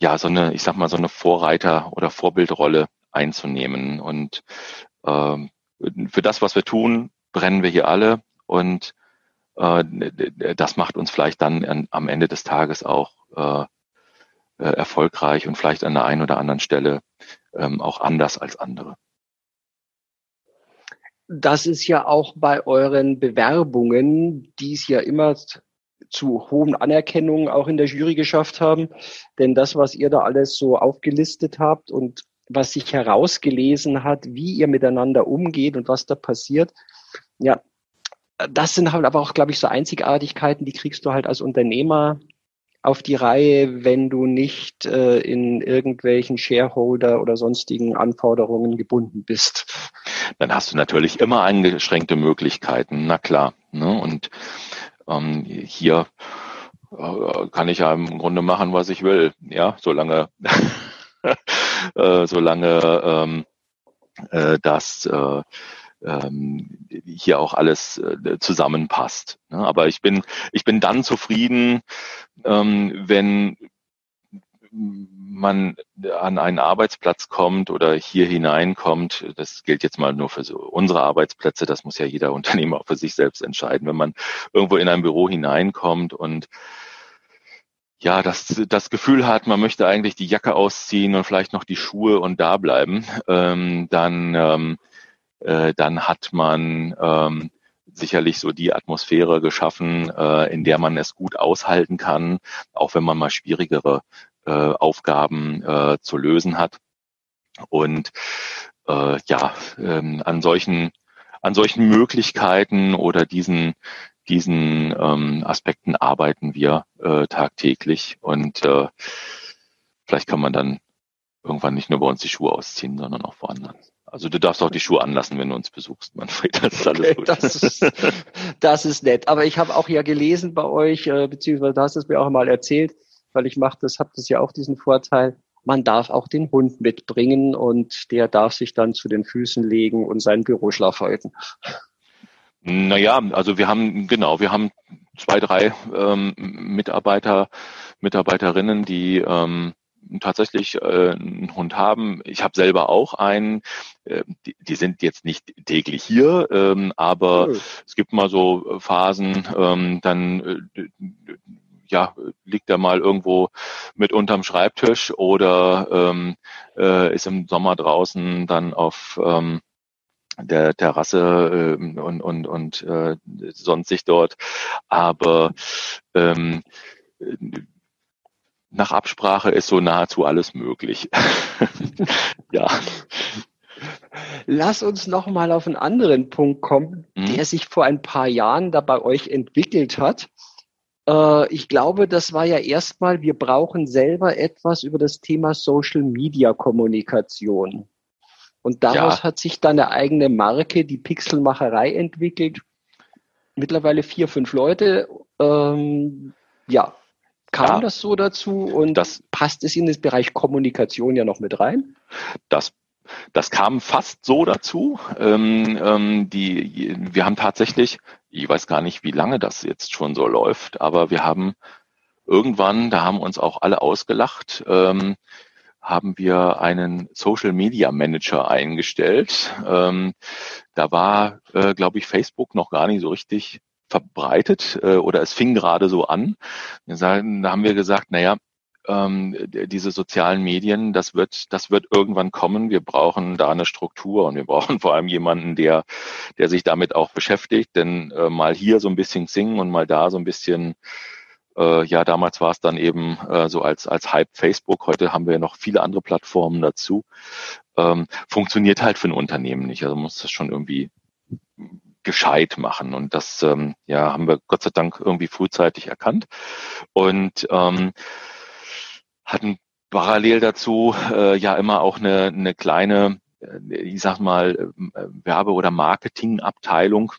ja so eine, ich sag mal, so eine Vorreiter- oder Vorbildrolle einzunehmen. Und äh, für das, was wir tun, brennen wir hier alle und äh, das macht uns vielleicht dann an, am Ende des Tages auch äh, äh erfolgreich und vielleicht an der einen oder anderen Stelle ähm, auch anders als andere. Das ist ja auch bei euren Bewerbungen, die es ja immer zu hohen Anerkennungen auch in der Jury geschafft haben. Denn das, was ihr da alles so aufgelistet habt und was sich herausgelesen hat, wie ihr miteinander umgeht und was da passiert, ja, das sind halt aber auch, glaube ich, so Einzigartigkeiten, die kriegst du halt als Unternehmer auf die Reihe, wenn du nicht äh, in irgendwelchen Shareholder oder sonstigen Anforderungen gebunden bist. Dann hast du natürlich immer eingeschränkte Möglichkeiten, na klar. Ne? Und ähm, hier äh, kann ich ja im Grunde machen, was ich will, ja, solange äh, solange ähm, äh, das äh, ähm, hier auch alles äh, zusammenpasst. Ne? Aber ich bin, ich bin dann zufrieden, ähm, wenn man an einen Arbeitsplatz kommt oder hier hineinkommt, das gilt jetzt mal nur für so unsere Arbeitsplätze, das muss ja jeder Unternehmer auch für sich selbst entscheiden. Wenn man irgendwo in ein Büro hineinkommt und ja, das, das Gefühl hat, man möchte eigentlich die Jacke ausziehen und vielleicht noch die Schuhe und da bleiben, ähm, dann ähm, äh, dann hat man ähm, sicherlich so die Atmosphäre geschaffen, äh, in der man es gut aushalten kann, auch wenn man mal schwierigere äh, Aufgaben äh, zu lösen hat. Und äh, ja, ähm, an solchen an solchen Möglichkeiten oder diesen diesen ähm, Aspekten arbeiten wir äh, tagtäglich und äh, vielleicht kann man dann irgendwann nicht nur bei uns die Schuhe ausziehen, sondern auch woanders. Also du darfst auch die Schuhe anlassen, wenn du uns besuchst, Manfred. Das ist alles okay, gut. Das ist, das ist nett. Aber ich habe auch ja gelesen bei euch, äh, beziehungsweise du hast es mir auch mal erzählt, weil ich mache das, habe das ja auch diesen Vorteil. Man darf auch den Hund mitbringen und der darf sich dann zu den Füßen legen und seinen Büroschlaf halten. Naja, also wir haben, genau, wir haben zwei, drei ähm, Mitarbeiter, Mitarbeiterinnen, die ähm, tatsächlich äh, einen Hund haben. Ich habe selber auch einen. Äh, die, die, sind jetzt nicht täglich hier, ähm, aber cool. es gibt mal so Phasen, ähm, dann äh, ja, liegt er mal irgendwo mit unterm Schreibtisch oder ähm, äh, ist im Sommer draußen dann auf ähm, der Terrasse äh, und und und äh, sonstig dort. Aber ähm, nach Absprache ist so nahezu alles möglich. ja. Lass uns noch mal auf einen anderen Punkt kommen, mhm. der sich vor ein paar Jahren da bei euch entwickelt hat. Äh, ich glaube, das war ja erstmal, wir brauchen selber etwas über das Thema Social Media Kommunikation. Und daraus ja. hat sich dann eine eigene Marke, die Pixelmacherei, entwickelt. Mittlerweile vier, fünf Leute. Ähm, ja, kam ja. das so dazu und das passt es in den Bereich Kommunikation ja noch mit rein? Das das kam fast so dazu. Ähm, ähm, die, wir haben tatsächlich, ich weiß gar nicht, wie lange das jetzt schon so läuft, aber wir haben irgendwann, da haben uns auch alle ausgelacht, ähm, haben wir einen Social Media Manager eingestellt. Ähm, da war, äh, glaube ich, Facebook noch gar nicht so richtig verbreitet äh, oder es fing gerade so an. Da haben wir gesagt, naja, ähm, diese sozialen Medien, das wird, das wird irgendwann kommen. Wir brauchen da eine Struktur und wir brauchen vor allem jemanden, der, der sich damit auch beschäftigt. Denn äh, mal hier so ein bisschen singen und mal da so ein bisschen äh, ja, damals war es dann eben äh, so als, als Hype Facebook. Heute haben wir noch viele andere Plattformen dazu. Ähm, funktioniert halt für ein Unternehmen nicht. Also muss das schon irgendwie gescheit machen. Und das ähm, ja, haben wir Gott sei Dank irgendwie frühzeitig erkannt. Und ähm, hatten parallel dazu äh, ja immer auch eine, eine kleine, äh, ich sag mal, äh, Werbe- oder Marketingabteilung,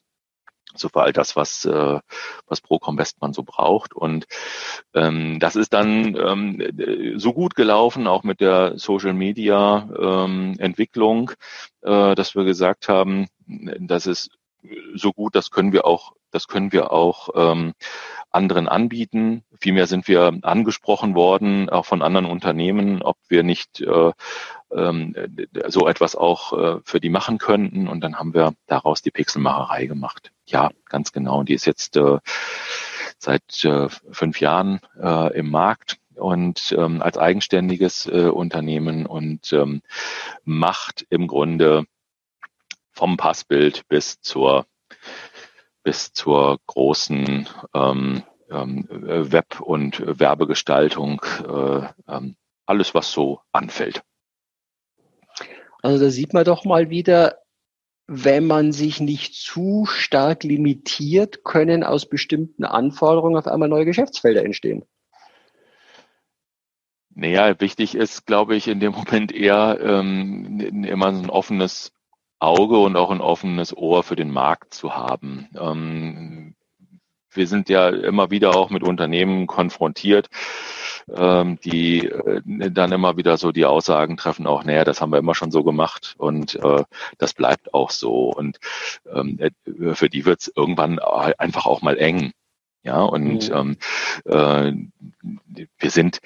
so für all das, was, äh, was Procom Westmann so braucht. Und ähm, das ist dann ähm, so gut gelaufen, auch mit der Social Media ähm, Entwicklung, äh, dass wir gesagt haben, das ist so gut, das können wir auch, das können wir auch ähm, anderen anbieten. Vielmehr sind wir angesprochen worden, auch von anderen Unternehmen, ob wir nicht äh, ähm, so etwas auch äh, für die machen könnten. Und dann haben wir daraus die Pixelmacherei gemacht. Ja, ganz genau. Und die ist jetzt äh, seit äh, fünf Jahren äh, im Markt und ähm, als eigenständiges äh, Unternehmen und ähm, macht im Grunde vom Passbild bis zur bis zur großen ähm, ähm, Web- und Werbegestaltung, äh, ähm, alles was so anfällt. Also da sieht man doch mal wieder, wenn man sich nicht zu stark limitiert, können aus bestimmten Anforderungen auf einmal neue Geschäftsfelder entstehen. Naja, wichtig ist, glaube ich, in dem Moment eher ähm, immer ein offenes Auge und auch ein offenes Ohr für den Markt zu haben. Ähm, wir sind ja immer wieder auch mit Unternehmen konfrontiert, ähm, die äh, dann immer wieder so die Aussagen treffen, auch, naja, das haben wir immer schon so gemacht und äh, das bleibt auch so. Und ähm, äh, für die wird es irgendwann einfach auch mal eng. Ja, und mhm. ähm, äh, wir sind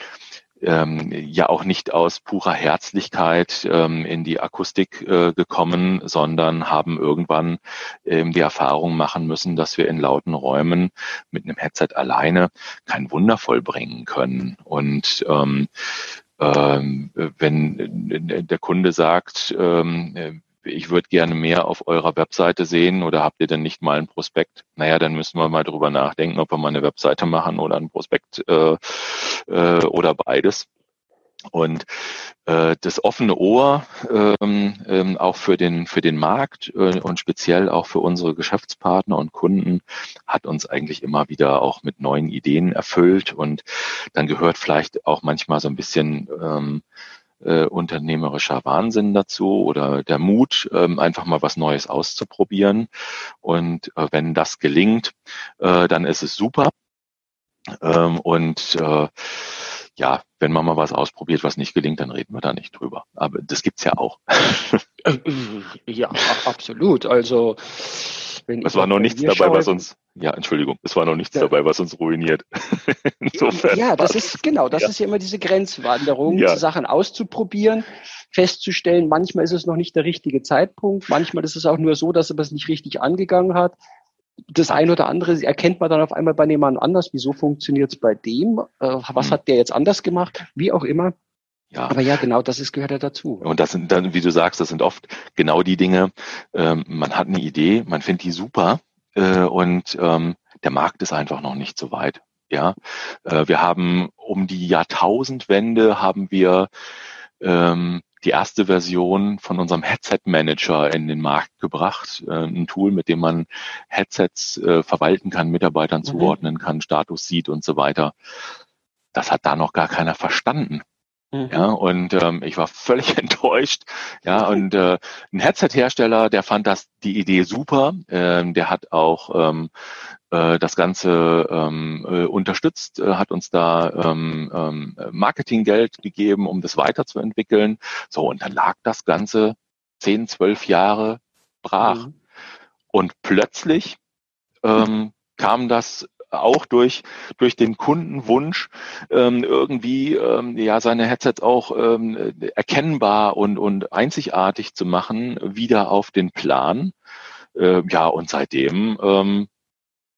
ähm, ja auch nicht aus purer Herzlichkeit ähm, in die Akustik äh, gekommen, sondern haben irgendwann ähm, die Erfahrung machen müssen, dass wir in lauten Räumen mit einem Headset alleine kein Wunder vollbringen können. Und ähm, ähm, wenn der Kunde sagt, ähm, ich würde gerne mehr auf eurer Webseite sehen oder habt ihr denn nicht mal ein Prospekt? Naja, dann müssen wir mal drüber nachdenken, ob wir mal eine Webseite machen oder ein Prospekt äh, äh, oder beides. Und äh, das offene Ohr ähm, ähm, auch für den für den Markt äh, und speziell auch für unsere Geschäftspartner und Kunden hat uns eigentlich immer wieder auch mit neuen Ideen erfüllt und dann gehört vielleicht auch manchmal so ein bisschen ähm, äh, unternehmerischer Wahnsinn dazu oder der Mut, ähm, einfach mal was Neues auszuprobieren. Und äh, wenn das gelingt, äh, dann ist es super. Ähm, und äh, ja, wenn man mal was ausprobiert, was nicht gelingt, dann reden wir da nicht drüber. Aber das gibt's ja auch. ja, absolut. Also wenn es war noch nichts dabei, was uns, ja, Entschuldigung, es war noch nichts ja. dabei, was uns ruiniert. Insofern. Ja, das ist, genau, das ja. ist ja immer diese Grenzwanderung, ja. Sachen auszuprobieren, festzustellen, manchmal ist es noch nicht der richtige Zeitpunkt, manchmal ist es auch nur so, dass er es nicht richtig angegangen hat. Das eine oder andere erkennt man dann auf einmal bei jemandem anders. Wieso funktioniert es bei dem? Äh, was hm. hat der jetzt anders gemacht? Wie auch immer. Ja. Aber ja, genau, das ist, gehört ja dazu. Und das sind dann, wie du sagst, das sind oft genau die Dinge, ähm, man hat eine Idee, man findet die super äh, und ähm, der Markt ist einfach noch nicht so weit. Ja, äh, wir haben um die Jahrtausendwende haben wir ähm, die erste Version von unserem Headset Manager in den Markt gebracht. Äh, ein Tool, mit dem man Headsets äh, verwalten kann, Mitarbeitern mhm. zuordnen kann, Status sieht und so weiter. Das hat da noch gar keiner verstanden. Mhm. Ja, und ähm, ich war völlig enttäuscht. Ja, und äh, ein Headset-Hersteller, der fand das die Idee super. Ähm, der hat auch ähm, äh, das Ganze ähm, äh, unterstützt, äh, hat uns da ähm, ähm, Marketinggeld gegeben, um das weiterzuentwickeln. So, und dann lag das Ganze zehn, zwölf Jahre brach. Mhm. Und plötzlich ähm, kam das auch durch, durch den Kundenwunsch ähm, irgendwie ähm, ja seine Headsets auch ähm, erkennbar und, und einzigartig zu machen, wieder auf den Plan. Äh, ja, und seitdem ähm,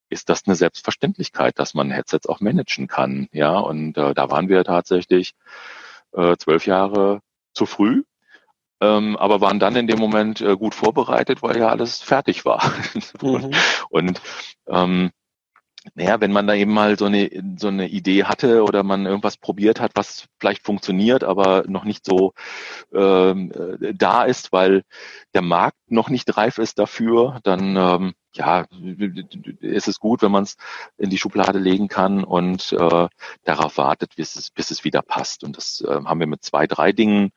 ist das eine Selbstverständlichkeit, dass man Headsets auch managen kann. Ja, und äh, da waren wir tatsächlich äh, zwölf Jahre zu früh, ähm, aber waren dann in dem Moment äh, gut vorbereitet, weil ja alles fertig war. Mhm. und ähm, naja, wenn man da eben mal so eine, so eine Idee hatte oder man irgendwas probiert hat, was vielleicht funktioniert, aber noch nicht so ähm, äh, da ist, weil der Markt noch nicht reif ist dafür, dann ähm, ja, ist es gut, wenn man es in die Schublade legen kann und äh, darauf wartet, bis es, bis es wieder passt. Und das äh, haben wir mit zwei, drei Dingen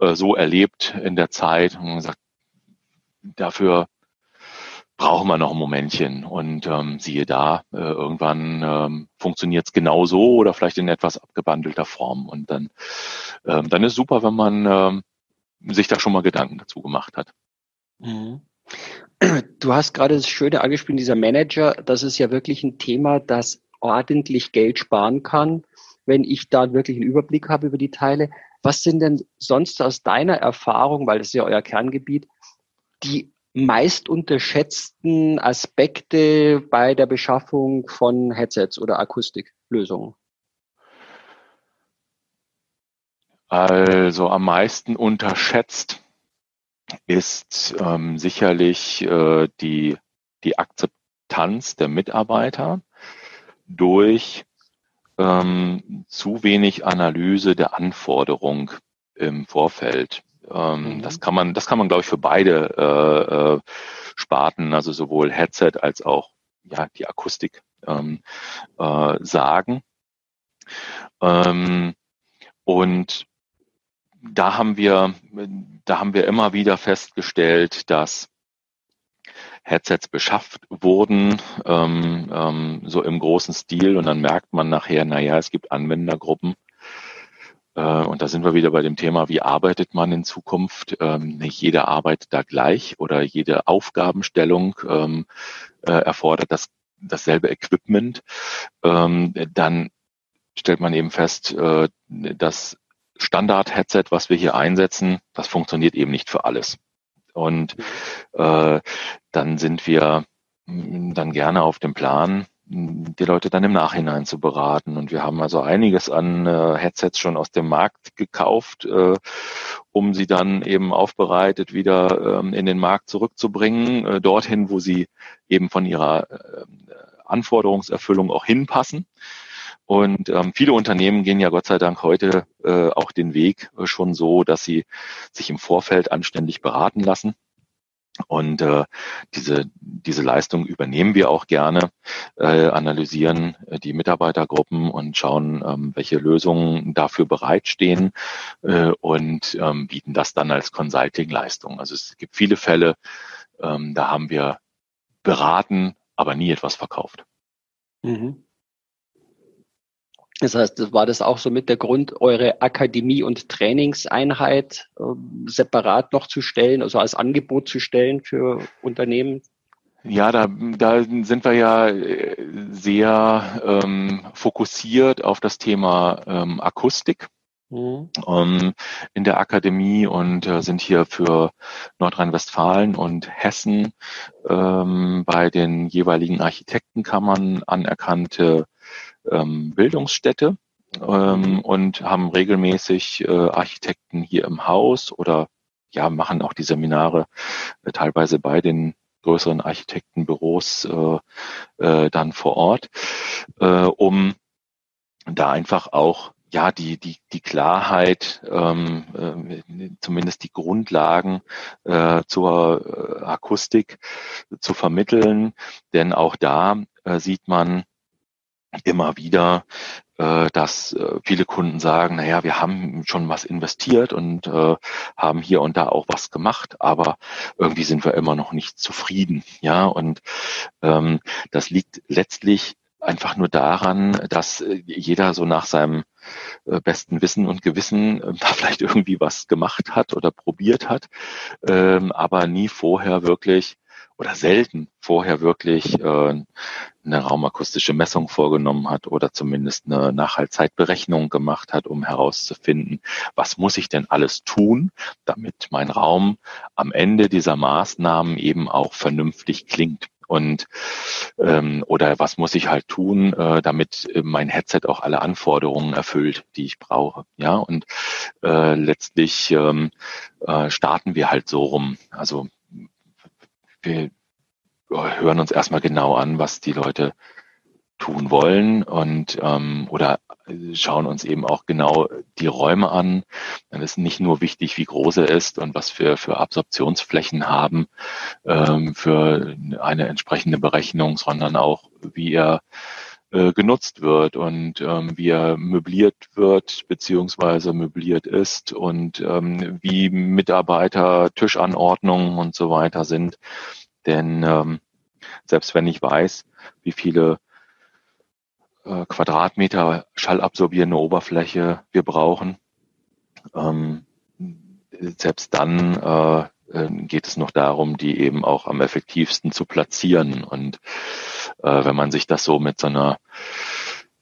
äh, so erlebt in der Zeit und gesagt, dafür brauchen wir noch ein Momentchen. Und ähm, siehe da, äh, irgendwann ähm, funktioniert es genau so oder vielleicht in etwas abgewandelter Form. Und dann, ähm, dann ist super, wenn man ähm, sich da schon mal Gedanken dazu gemacht hat. Mhm. Du hast gerade das Schöne angespielt, dieser Manager, das ist ja wirklich ein Thema, das ordentlich Geld sparen kann, wenn ich da wirklich einen Überblick habe über die Teile. Was sind denn sonst aus deiner Erfahrung, weil das ist ja euer Kerngebiet, die meist unterschätzten Aspekte bei der Beschaffung von Headsets oder Akustiklösungen? Also am meisten unterschätzt ist ähm, sicherlich äh, die, die Akzeptanz der Mitarbeiter durch ähm, zu wenig Analyse der Anforderung im Vorfeld. Ähm, mhm. Das kann man, das kann man, glaube ich, für beide äh, äh, Sparten, also sowohl Headset als auch ja die Akustik ähm, äh, sagen. Ähm, und da haben wir, da haben wir immer wieder festgestellt, dass Headsets beschafft wurden, ähm, ähm, so im großen Stil, und dann merkt man nachher, naja, es gibt Anwendergruppen, und da sind wir wieder bei dem Thema, wie arbeitet man in Zukunft? Ähm, nicht jeder arbeitet da gleich oder jede Aufgabenstellung ähm, äh, erfordert das, dasselbe Equipment. Ähm, dann stellt man eben fest, äh, das Standard-Headset, was wir hier einsetzen, das funktioniert eben nicht für alles. Und äh, dann sind wir dann gerne auf dem Plan, die Leute dann im Nachhinein zu beraten. Und wir haben also einiges an äh, Headsets schon aus dem Markt gekauft, äh, um sie dann eben aufbereitet wieder ähm, in den Markt zurückzubringen, äh, dorthin, wo sie eben von ihrer äh, Anforderungserfüllung auch hinpassen. Und ähm, viele Unternehmen gehen ja Gott sei Dank heute äh, auch den Weg äh, schon so, dass sie sich im Vorfeld anständig beraten lassen und äh, diese, diese Leistung übernehmen wir auch gerne, äh, analysieren äh, die Mitarbeitergruppen und schauen, ähm, welche Lösungen dafür bereitstehen äh, und ähm, bieten das dann als Consulting-Leistung. Also es gibt viele Fälle, ähm, da haben wir beraten, aber nie etwas verkauft. Mhm. Das heißt, das war das auch so mit der Grund, eure Akademie- und Trainingseinheit äh, separat noch zu stellen, also als Angebot zu stellen für Unternehmen? Ja, da, da sind wir ja äh, sehr ähm, fokussiert auf das Thema ähm, Akustik. Mhm. Ähm, in der Akademie und äh, sind hier für Nordrhein-Westfalen und Hessen ähm, bei den jeweiligen Architektenkammern anerkannte ähm, Bildungsstätte ähm, mhm. und haben regelmäßig äh, Architekten hier im Haus oder ja, machen auch die Seminare äh, teilweise bei den größeren Architektenbüros äh, äh, dann vor Ort, äh, um da einfach auch ja, die, die, die Klarheit, ähm, äh, zumindest die Grundlagen äh, zur äh, Akustik zu vermitteln. Denn auch da äh, sieht man immer wieder, äh, dass äh, viele Kunden sagen, naja, wir haben schon was investiert und äh, haben hier und da auch was gemacht, aber irgendwie sind wir immer noch nicht zufrieden. Ja, und ähm, das liegt letztlich einfach nur daran, dass äh, jeder so nach seinem äh, besten Wissen und Gewissen äh, da vielleicht irgendwie was gemacht hat oder probiert hat, ähm, aber nie vorher wirklich oder selten vorher wirklich äh, eine raumakustische Messung vorgenommen hat oder zumindest eine Nachhaltzeitberechnung gemacht hat, um herauszufinden, was muss ich denn alles tun, damit mein Raum am Ende dieser Maßnahmen eben auch vernünftig klingt und ähm, oder was muss ich halt tun, äh, damit mein Headset auch alle Anforderungen erfüllt, die ich brauche. Ja, und äh, letztlich ähm, äh, starten wir halt so rum. Also wir hören uns erstmal genau an, was die Leute tun wollen und ähm, oder schauen uns eben auch genau die Räume an. Dann ist nicht nur wichtig, wie groß er ist und was wir für Absorptionsflächen haben ähm, für eine entsprechende Berechnung, sondern auch, wie er äh, genutzt wird und ähm, wie er möbliert wird beziehungsweise möbliert ist und ähm, wie Mitarbeiter Tischanordnungen und so weiter sind. Denn ähm, selbst wenn ich weiß, wie viele äh, Quadratmeter schallabsorbierende Oberfläche wir brauchen. Ähm, selbst dann äh, äh, geht es noch darum, die eben auch am effektivsten zu platzieren. Und äh, wenn man sich das so mit so einer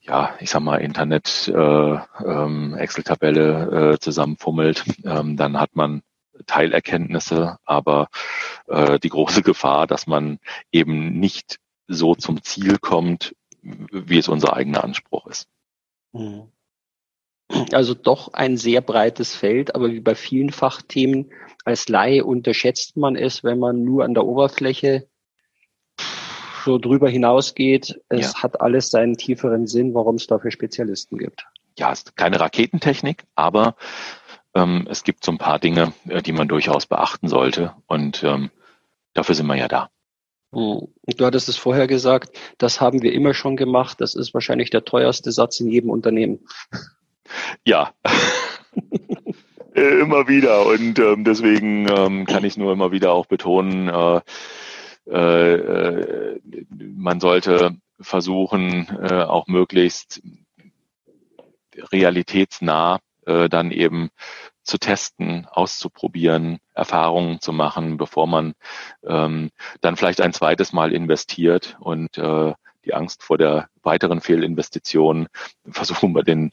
ja, ich sag mal, Internet äh, ähm, Excel-Tabelle äh, zusammenfummelt, ähm, dann hat man Teilerkenntnisse, aber äh, die große Gefahr, dass man eben nicht so zum Ziel kommt, wie es unser eigener Anspruch ist. Mhm. Also doch ein sehr breites Feld, aber wie bei vielen Fachthemen als Laie unterschätzt man es, wenn man nur an der Oberfläche so drüber hinausgeht. Es ja. hat alles seinen tieferen Sinn, warum es dafür Spezialisten gibt. Ja, es ist keine Raketentechnik, aber ähm, es gibt so ein paar Dinge, äh, die man durchaus beachten sollte und ähm, dafür sind wir ja da. Hm. Du hattest es vorher gesagt, das haben wir immer schon gemacht. Das ist wahrscheinlich der teuerste Satz in jedem Unternehmen. Ja. Äh, immer wieder. Und ähm, deswegen ähm, kann ich nur immer wieder auch betonen, äh, äh, äh man sollte versuchen, äh, auch möglichst realitätsnah äh, dann eben zu testen, auszuprobieren, Erfahrungen zu machen, bevor man ähm, dann vielleicht ein zweites Mal investiert und äh, die Angst vor der weiteren Fehlinvestition versuchen wir den,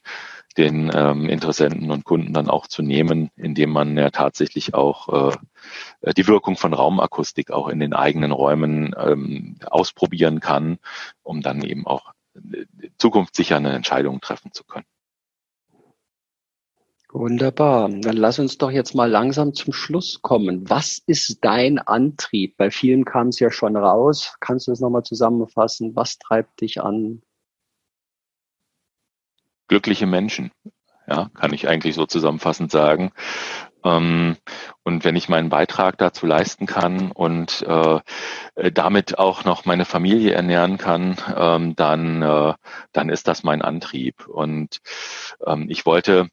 den ähm, Interessenten und Kunden dann auch zu nehmen, indem man ja tatsächlich auch äh, die Wirkung von Raumakustik auch in den eigenen Räumen ähm, ausprobieren kann, um dann eben auch äh, zukunftssicher eine Entscheidung treffen zu können. Wunderbar. Dann lass uns doch jetzt mal langsam zum Schluss kommen. Was ist dein Antrieb? Bei vielen kam es ja schon raus. Kannst du es nochmal zusammenfassen? Was treibt dich an? Glückliche Menschen. Ja, kann ich eigentlich so zusammenfassend sagen. Ähm, und wenn ich meinen Beitrag dazu leisten kann und äh, damit auch noch meine Familie ernähren kann, ähm, dann, äh, dann ist das mein Antrieb. Und ähm, ich wollte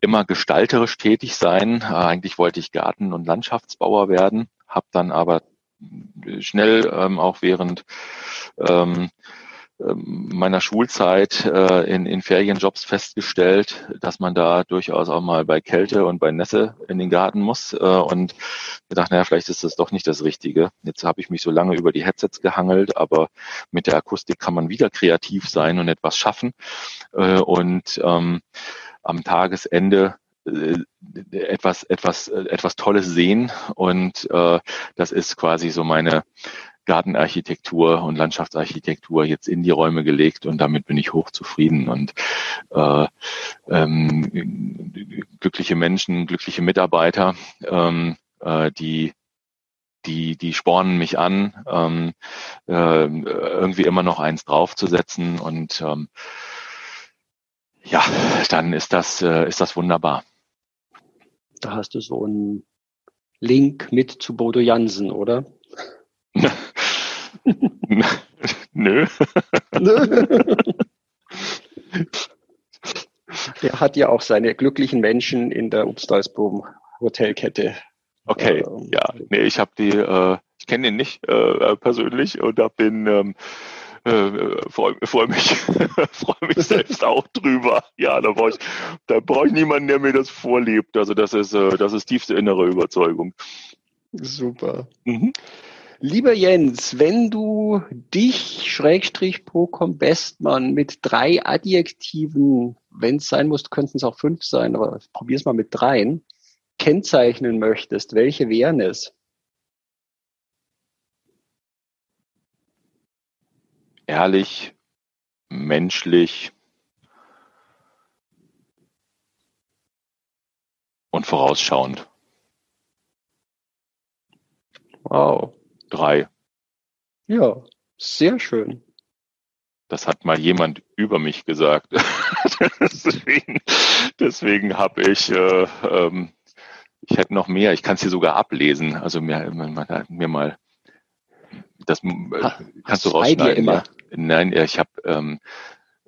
immer gestalterisch tätig sein. Äh, eigentlich wollte ich Garten- und Landschaftsbauer werden, habe dann aber schnell auch während meiner Schulzeit äh, in, in Ferienjobs festgestellt, dass man da durchaus auch mal bei Kälte und bei Nässe in den Garten muss äh, und gedacht, naja, vielleicht ist das doch nicht das Richtige. Jetzt habe ich mich so lange über die Headsets gehangelt, aber mit der Akustik kann man wieder kreativ sein und etwas schaffen. Äh, und ähm, am Tagesende äh, etwas etwas äh, etwas Tolles sehen und äh, das ist quasi so meine Gartenarchitektur und Landschaftsarchitektur jetzt in die Räume gelegt und damit bin ich hochzufrieden und äh, ähm, glückliche Menschen, glückliche Mitarbeiter, ähm, äh, die die, die spornen mich an, ähm, äh, irgendwie immer noch eins draufzusetzen und ähm, ja, dann ist das, äh, ist das wunderbar. Da hast du so einen Link mit zu Bodo Jansen, oder? Nö. Der hat ja auch seine glücklichen Menschen in der Obstalsboom Hotelkette. Okay, ähm, ja, nee, ich habe die, äh, ich kenne den nicht äh, persönlich und habe den ähm, äh, freue freu mich, freue mich selbst auch drüber. Ja, da brauche ich, da brauche ich niemanden, der mir das vorlebt. Also das ist, äh, das ist tiefste innere Überzeugung. Super. Mhm. Lieber Jens, wenn du dich, Schrägstrich Procom Bestmann, mit drei Adjektiven, wenn es sein muss, könnten es auch fünf sein, aber probier es mal mit dreien, kennzeichnen möchtest, welche wären es? Ehrlich, menschlich und vorausschauend. Wow drei. Ja, sehr schön. Das hat mal jemand über mich gesagt. deswegen deswegen habe ich, äh, ähm, ich hätte noch mehr. Ich kann es hier sogar ablesen. Also mir, mir, mir mal, das ha, kannst du rausschneiden. Ja. Nein, ich habe, ähm,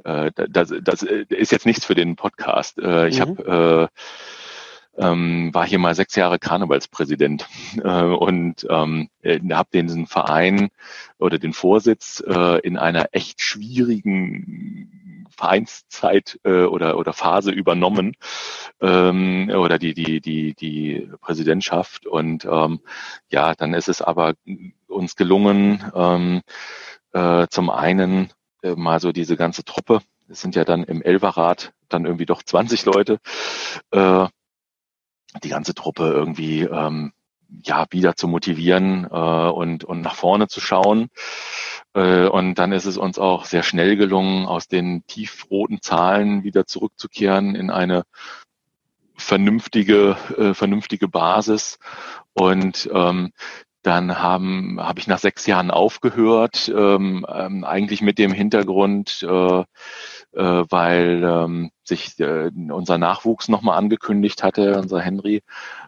äh, das, das ist jetzt nichts für den Podcast. Äh, ich mhm. habe äh, ähm, war hier mal sechs Jahre Karnevalspräsident äh, und ähm, äh, habe den Verein oder den Vorsitz äh, in einer echt schwierigen Vereinszeit äh, oder oder Phase übernommen ähm, oder die die die die Präsidentschaft. Und ähm, ja dann ist es aber uns gelungen ähm, äh, zum einen äh, mal so diese ganze Truppe es sind ja dann im Elverrat dann irgendwie doch 20 Leute, äh, die ganze Truppe irgendwie ähm, ja wieder zu motivieren äh, und und nach vorne zu schauen. Äh, und dann ist es uns auch sehr schnell gelungen, aus den tiefroten Zahlen wieder zurückzukehren in eine vernünftige äh, vernünftige Basis und ähm, dann haben habe ich nach sechs Jahren aufgehört, ähm, ähm, eigentlich mit dem Hintergrund, äh, äh, weil ähm, sich äh, unser Nachwuchs nochmal angekündigt hatte, unser Henry,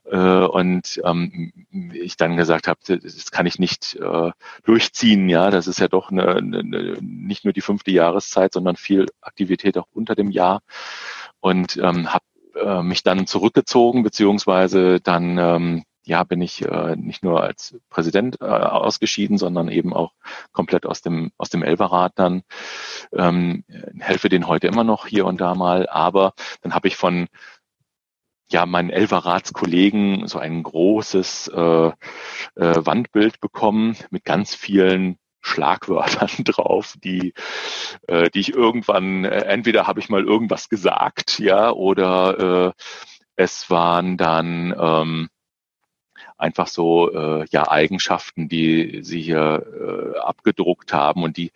äh, und ähm, ich dann gesagt habe, das kann ich nicht äh, durchziehen, ja, das ist ja doch eine, eine, nicht nur die fünfte Jahreszeit, sondern viel Aktivität auch unter dem Jahr. Und ähm, habe äh, mich dann zurückgezogen, beziehungsweise dann ähm, ja, bin ich äh, nicht nur als Präsident äh, ausgeschieden, sondern eben auch komplett aus dem aus dem Elverrat dann. Ähm, helfe den heute immer noch hier und da mal, aber dann habe ich von ja meinen Elverratskollegen so ein großes äh, äh, Wandbild bekommen mit ganz vielen Schlagwörtern drauf, die, äh, die ich irgendwann, äh, entweder habe ich mal irgendwas gesagt, ja, oder äh, es waren dann ähm, einfach so äh, ja Eigenschaften, die sie hier äh, abgedruckt haben und die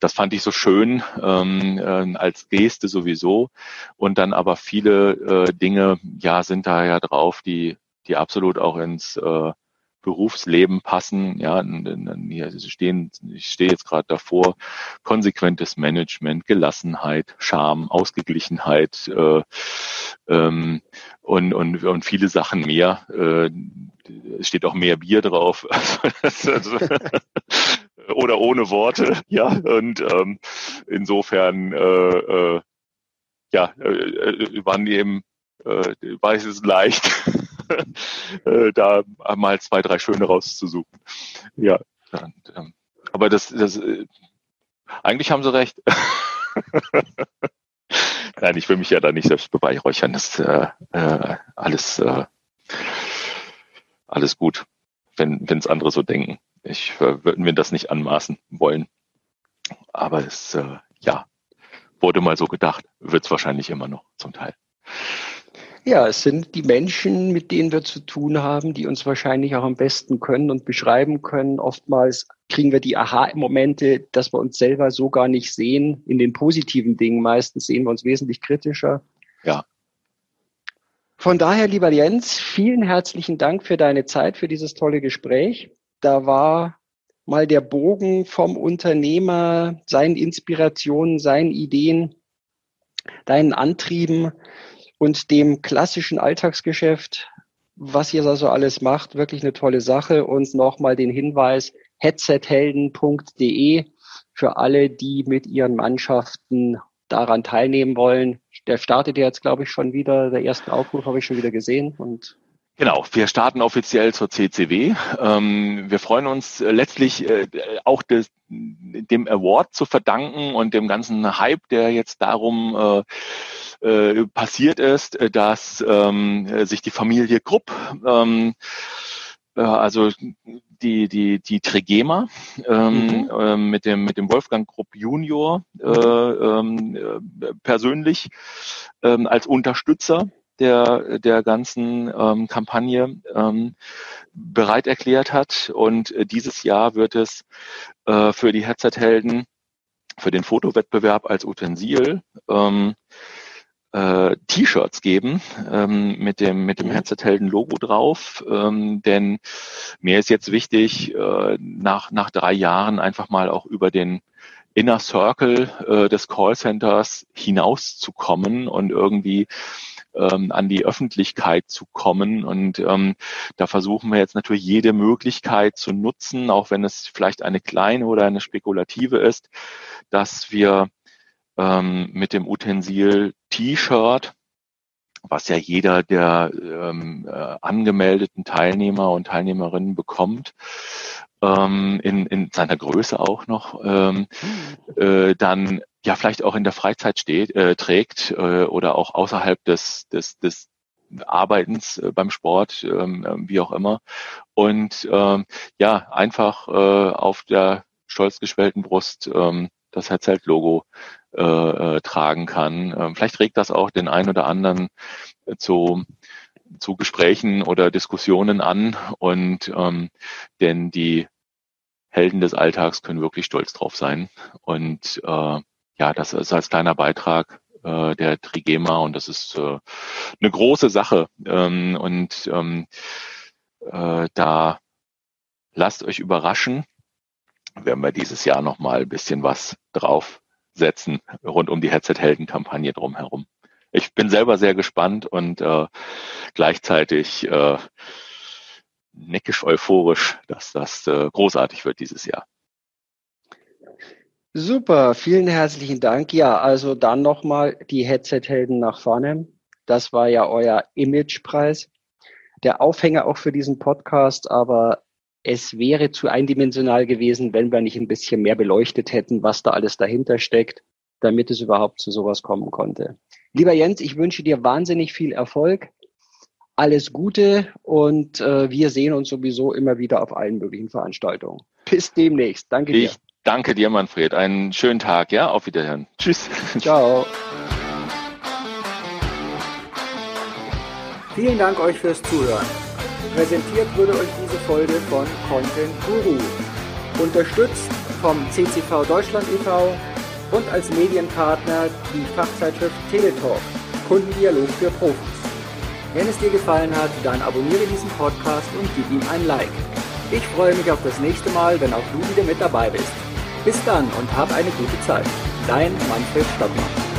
das fand ich so schön ähm, äh, als Geste sowieso. Und dann aber viele äh, Dinge ja sind da ja drauf, die die absolut auch ins äh, Berufsleben passen. Ja, hier stehen, ich stehe jetzt gerade davor, konsequentes Management, Gelassenheit, Charme, Ausgeglichenheit äh, ähm, und, und, und viele Sachen mehr. Äh, es steht auch mehr Bier drauf. Also, oder ohne Worte, ja. Und ähm, insofern äh, äh, ja, äh, äh waren die eben, äh, war es leicht, äh, da mal zwei, drei schöne rauszusuchen. Ja. Und, ähm, aber das, das äh, eigentlich haben sie recht. Nein, ich will mich ja da nicht selbst beweihräuchern. Das äh, äh, alles, äh, alles gut, wenn es andere so denken. Ich äh, würde mir das nicht anmaßen wollen. Aber es, äh, ja, wurde mal so gedacht, wird es wahrscheinlich immer noch zum Teil. Ja, es sind die Menschen, mit denen wir zu tun haben, die uns wahrscheinlich auch am besten können und beschreiben können. Oftmals kriegen wir die Aha-Momente, dass wir uns selber so gar nicht sehen. In den positiven Dingen meistens sehen wir uns wesentlich kritischer. Ja. Von daher, lieber Jens, vielen herzlichen Dank für deine Zeit, für dieses tolle Gespräch. Da war mal der Bogen vom Unternehmer, seinen Inspirationen, seinen Ideen deinen Antrieben und dem klassischen Alltagsgeschäft, was ihr da so alles macht. Wirklich eine tolle Sache. Und nochmal den Hinweis, headsethelden.de für alle, die mit ihren Mannschaften daran teilnehmen wollen. Der startet jetzt, glaube ich, schon wieder. Der erste Aufruf habe ich schon wieder gesehen und Genau, wir starten offiziell zur CCW. Ähm, wir freuen uns äh, letztlich äh, auch des, dem Award zu verdanken und dem ganzen Hype, der jetzt darum äh, äh, passiert ist, äh, dass ähm, sich die Familie Grupp ähm, äh, also die die die Trigema ähm, mhm. äh, mit dem mit dem Wolfgang Grupp Junior äh, äh, persönlich äh, als Unterstützer der, der ganzen ähm, Kampagne ähm, bereit erklärt hat. Und äh, dieses Jahr wird es äh, für die Headset-Helden, für den Fotowettbewerb als Utensil ähm, äh, T-Shirts geben ähm, mit dem mit dem mhm. Headset-Helden-Logo drauf. Ähm, denn mir ist jetzt wichtig, äh, nach nach drei Jahren einfach mal auch über den Inner Circle äh, des Callcenters hinauszukommen und irgendwie ähm, an die Öffentlichkeit zu kommen. Und ähm, da versuchen wir jetzt natürlich jede Möglichkeit zu nutzen, auch wenn es vielleicht eine kleine oder eine spekulative ist, dass wir ähm, mit dem Utensil T-Shirt was ja jeder der ähm, äh, angemeldeten Teilnehmer und Teilnehmerinnen bekommt, ähm, in, in seiner Größe auch noch, ähm, hm. äh, dann ja vielleicht auch in der Freizeit steht, äh, trägt äh, oder auch außerhalb des, des, des Arbeitens äh, beim Sport, ähm, ähm wie auch immer. Und ähm, ja, einfach äh, auf der stolz geschwellten Brust ähm, das Herzelt-Logo äh, äh, tragen kann. Ähm, vielleicht regt das auch den einen oder anderen zu zu Gesprächen oder Diskussionen an und ähm, denn die Helden des Alltags können wirklich stolz drauf sein und äh, ja, das ist als kleiner Beitrag äh, der Trigema und das ist äh, eine große Sache. Ähm, und ähm, äh, da lasst euch überraschen, werden wir dieses Jahr nochmal ein bisschen was draufsetzen rund um die Headset-Helden-Kampagne drumherum. Ich bin selber sehr gespannt und äh, gleichzeitig äh, neckisch euphorisch, dass das äh, großartig wird dieses Jahr. Super, vielen herzlichen Dank. Ja, also dann nochmal die Headset-Helden nach vorne. Das war ja euer Imagepreis. Der Aufhänger auch für diesen Podcast, aber es wäre zu eindimensional gewesen, wenn wir nicht ein bisschen mehr beleuchtet hätten, was da alles dahinter steckt, damit es überhaupt zu sowas kommen konnte. Lieber Jens, ich wünsche dir wahnsinnig viel Erfolg, alles Gute und äh, wir sehen uns sowieso immer wieder auf allen möglichen Veranstaltungen. Bis demnächst. Danke ich dir. Danke dir, Manfred. Einen schönen Tag, ja? Auf Wiederhören. Tschüss. Ciao. Vielen Dank euch fürs Zuhören. Präsentiert wurde euch diese Folge von Content Guru. Unterstützt vom CCV Deutschland e.V. und als Medienpartner die Fachzeitschrift Teletalk. Kundendialog für Profis. Wenn es dir gefallen hat, dann abonniere diesen Podcast und gib ihm ein Like. Ich freue mich auf das nächste Mal, wenn auch du wieder mit dabei bist. Bis dann und hab eine gute Zeit. Dein Manfred Stockmann.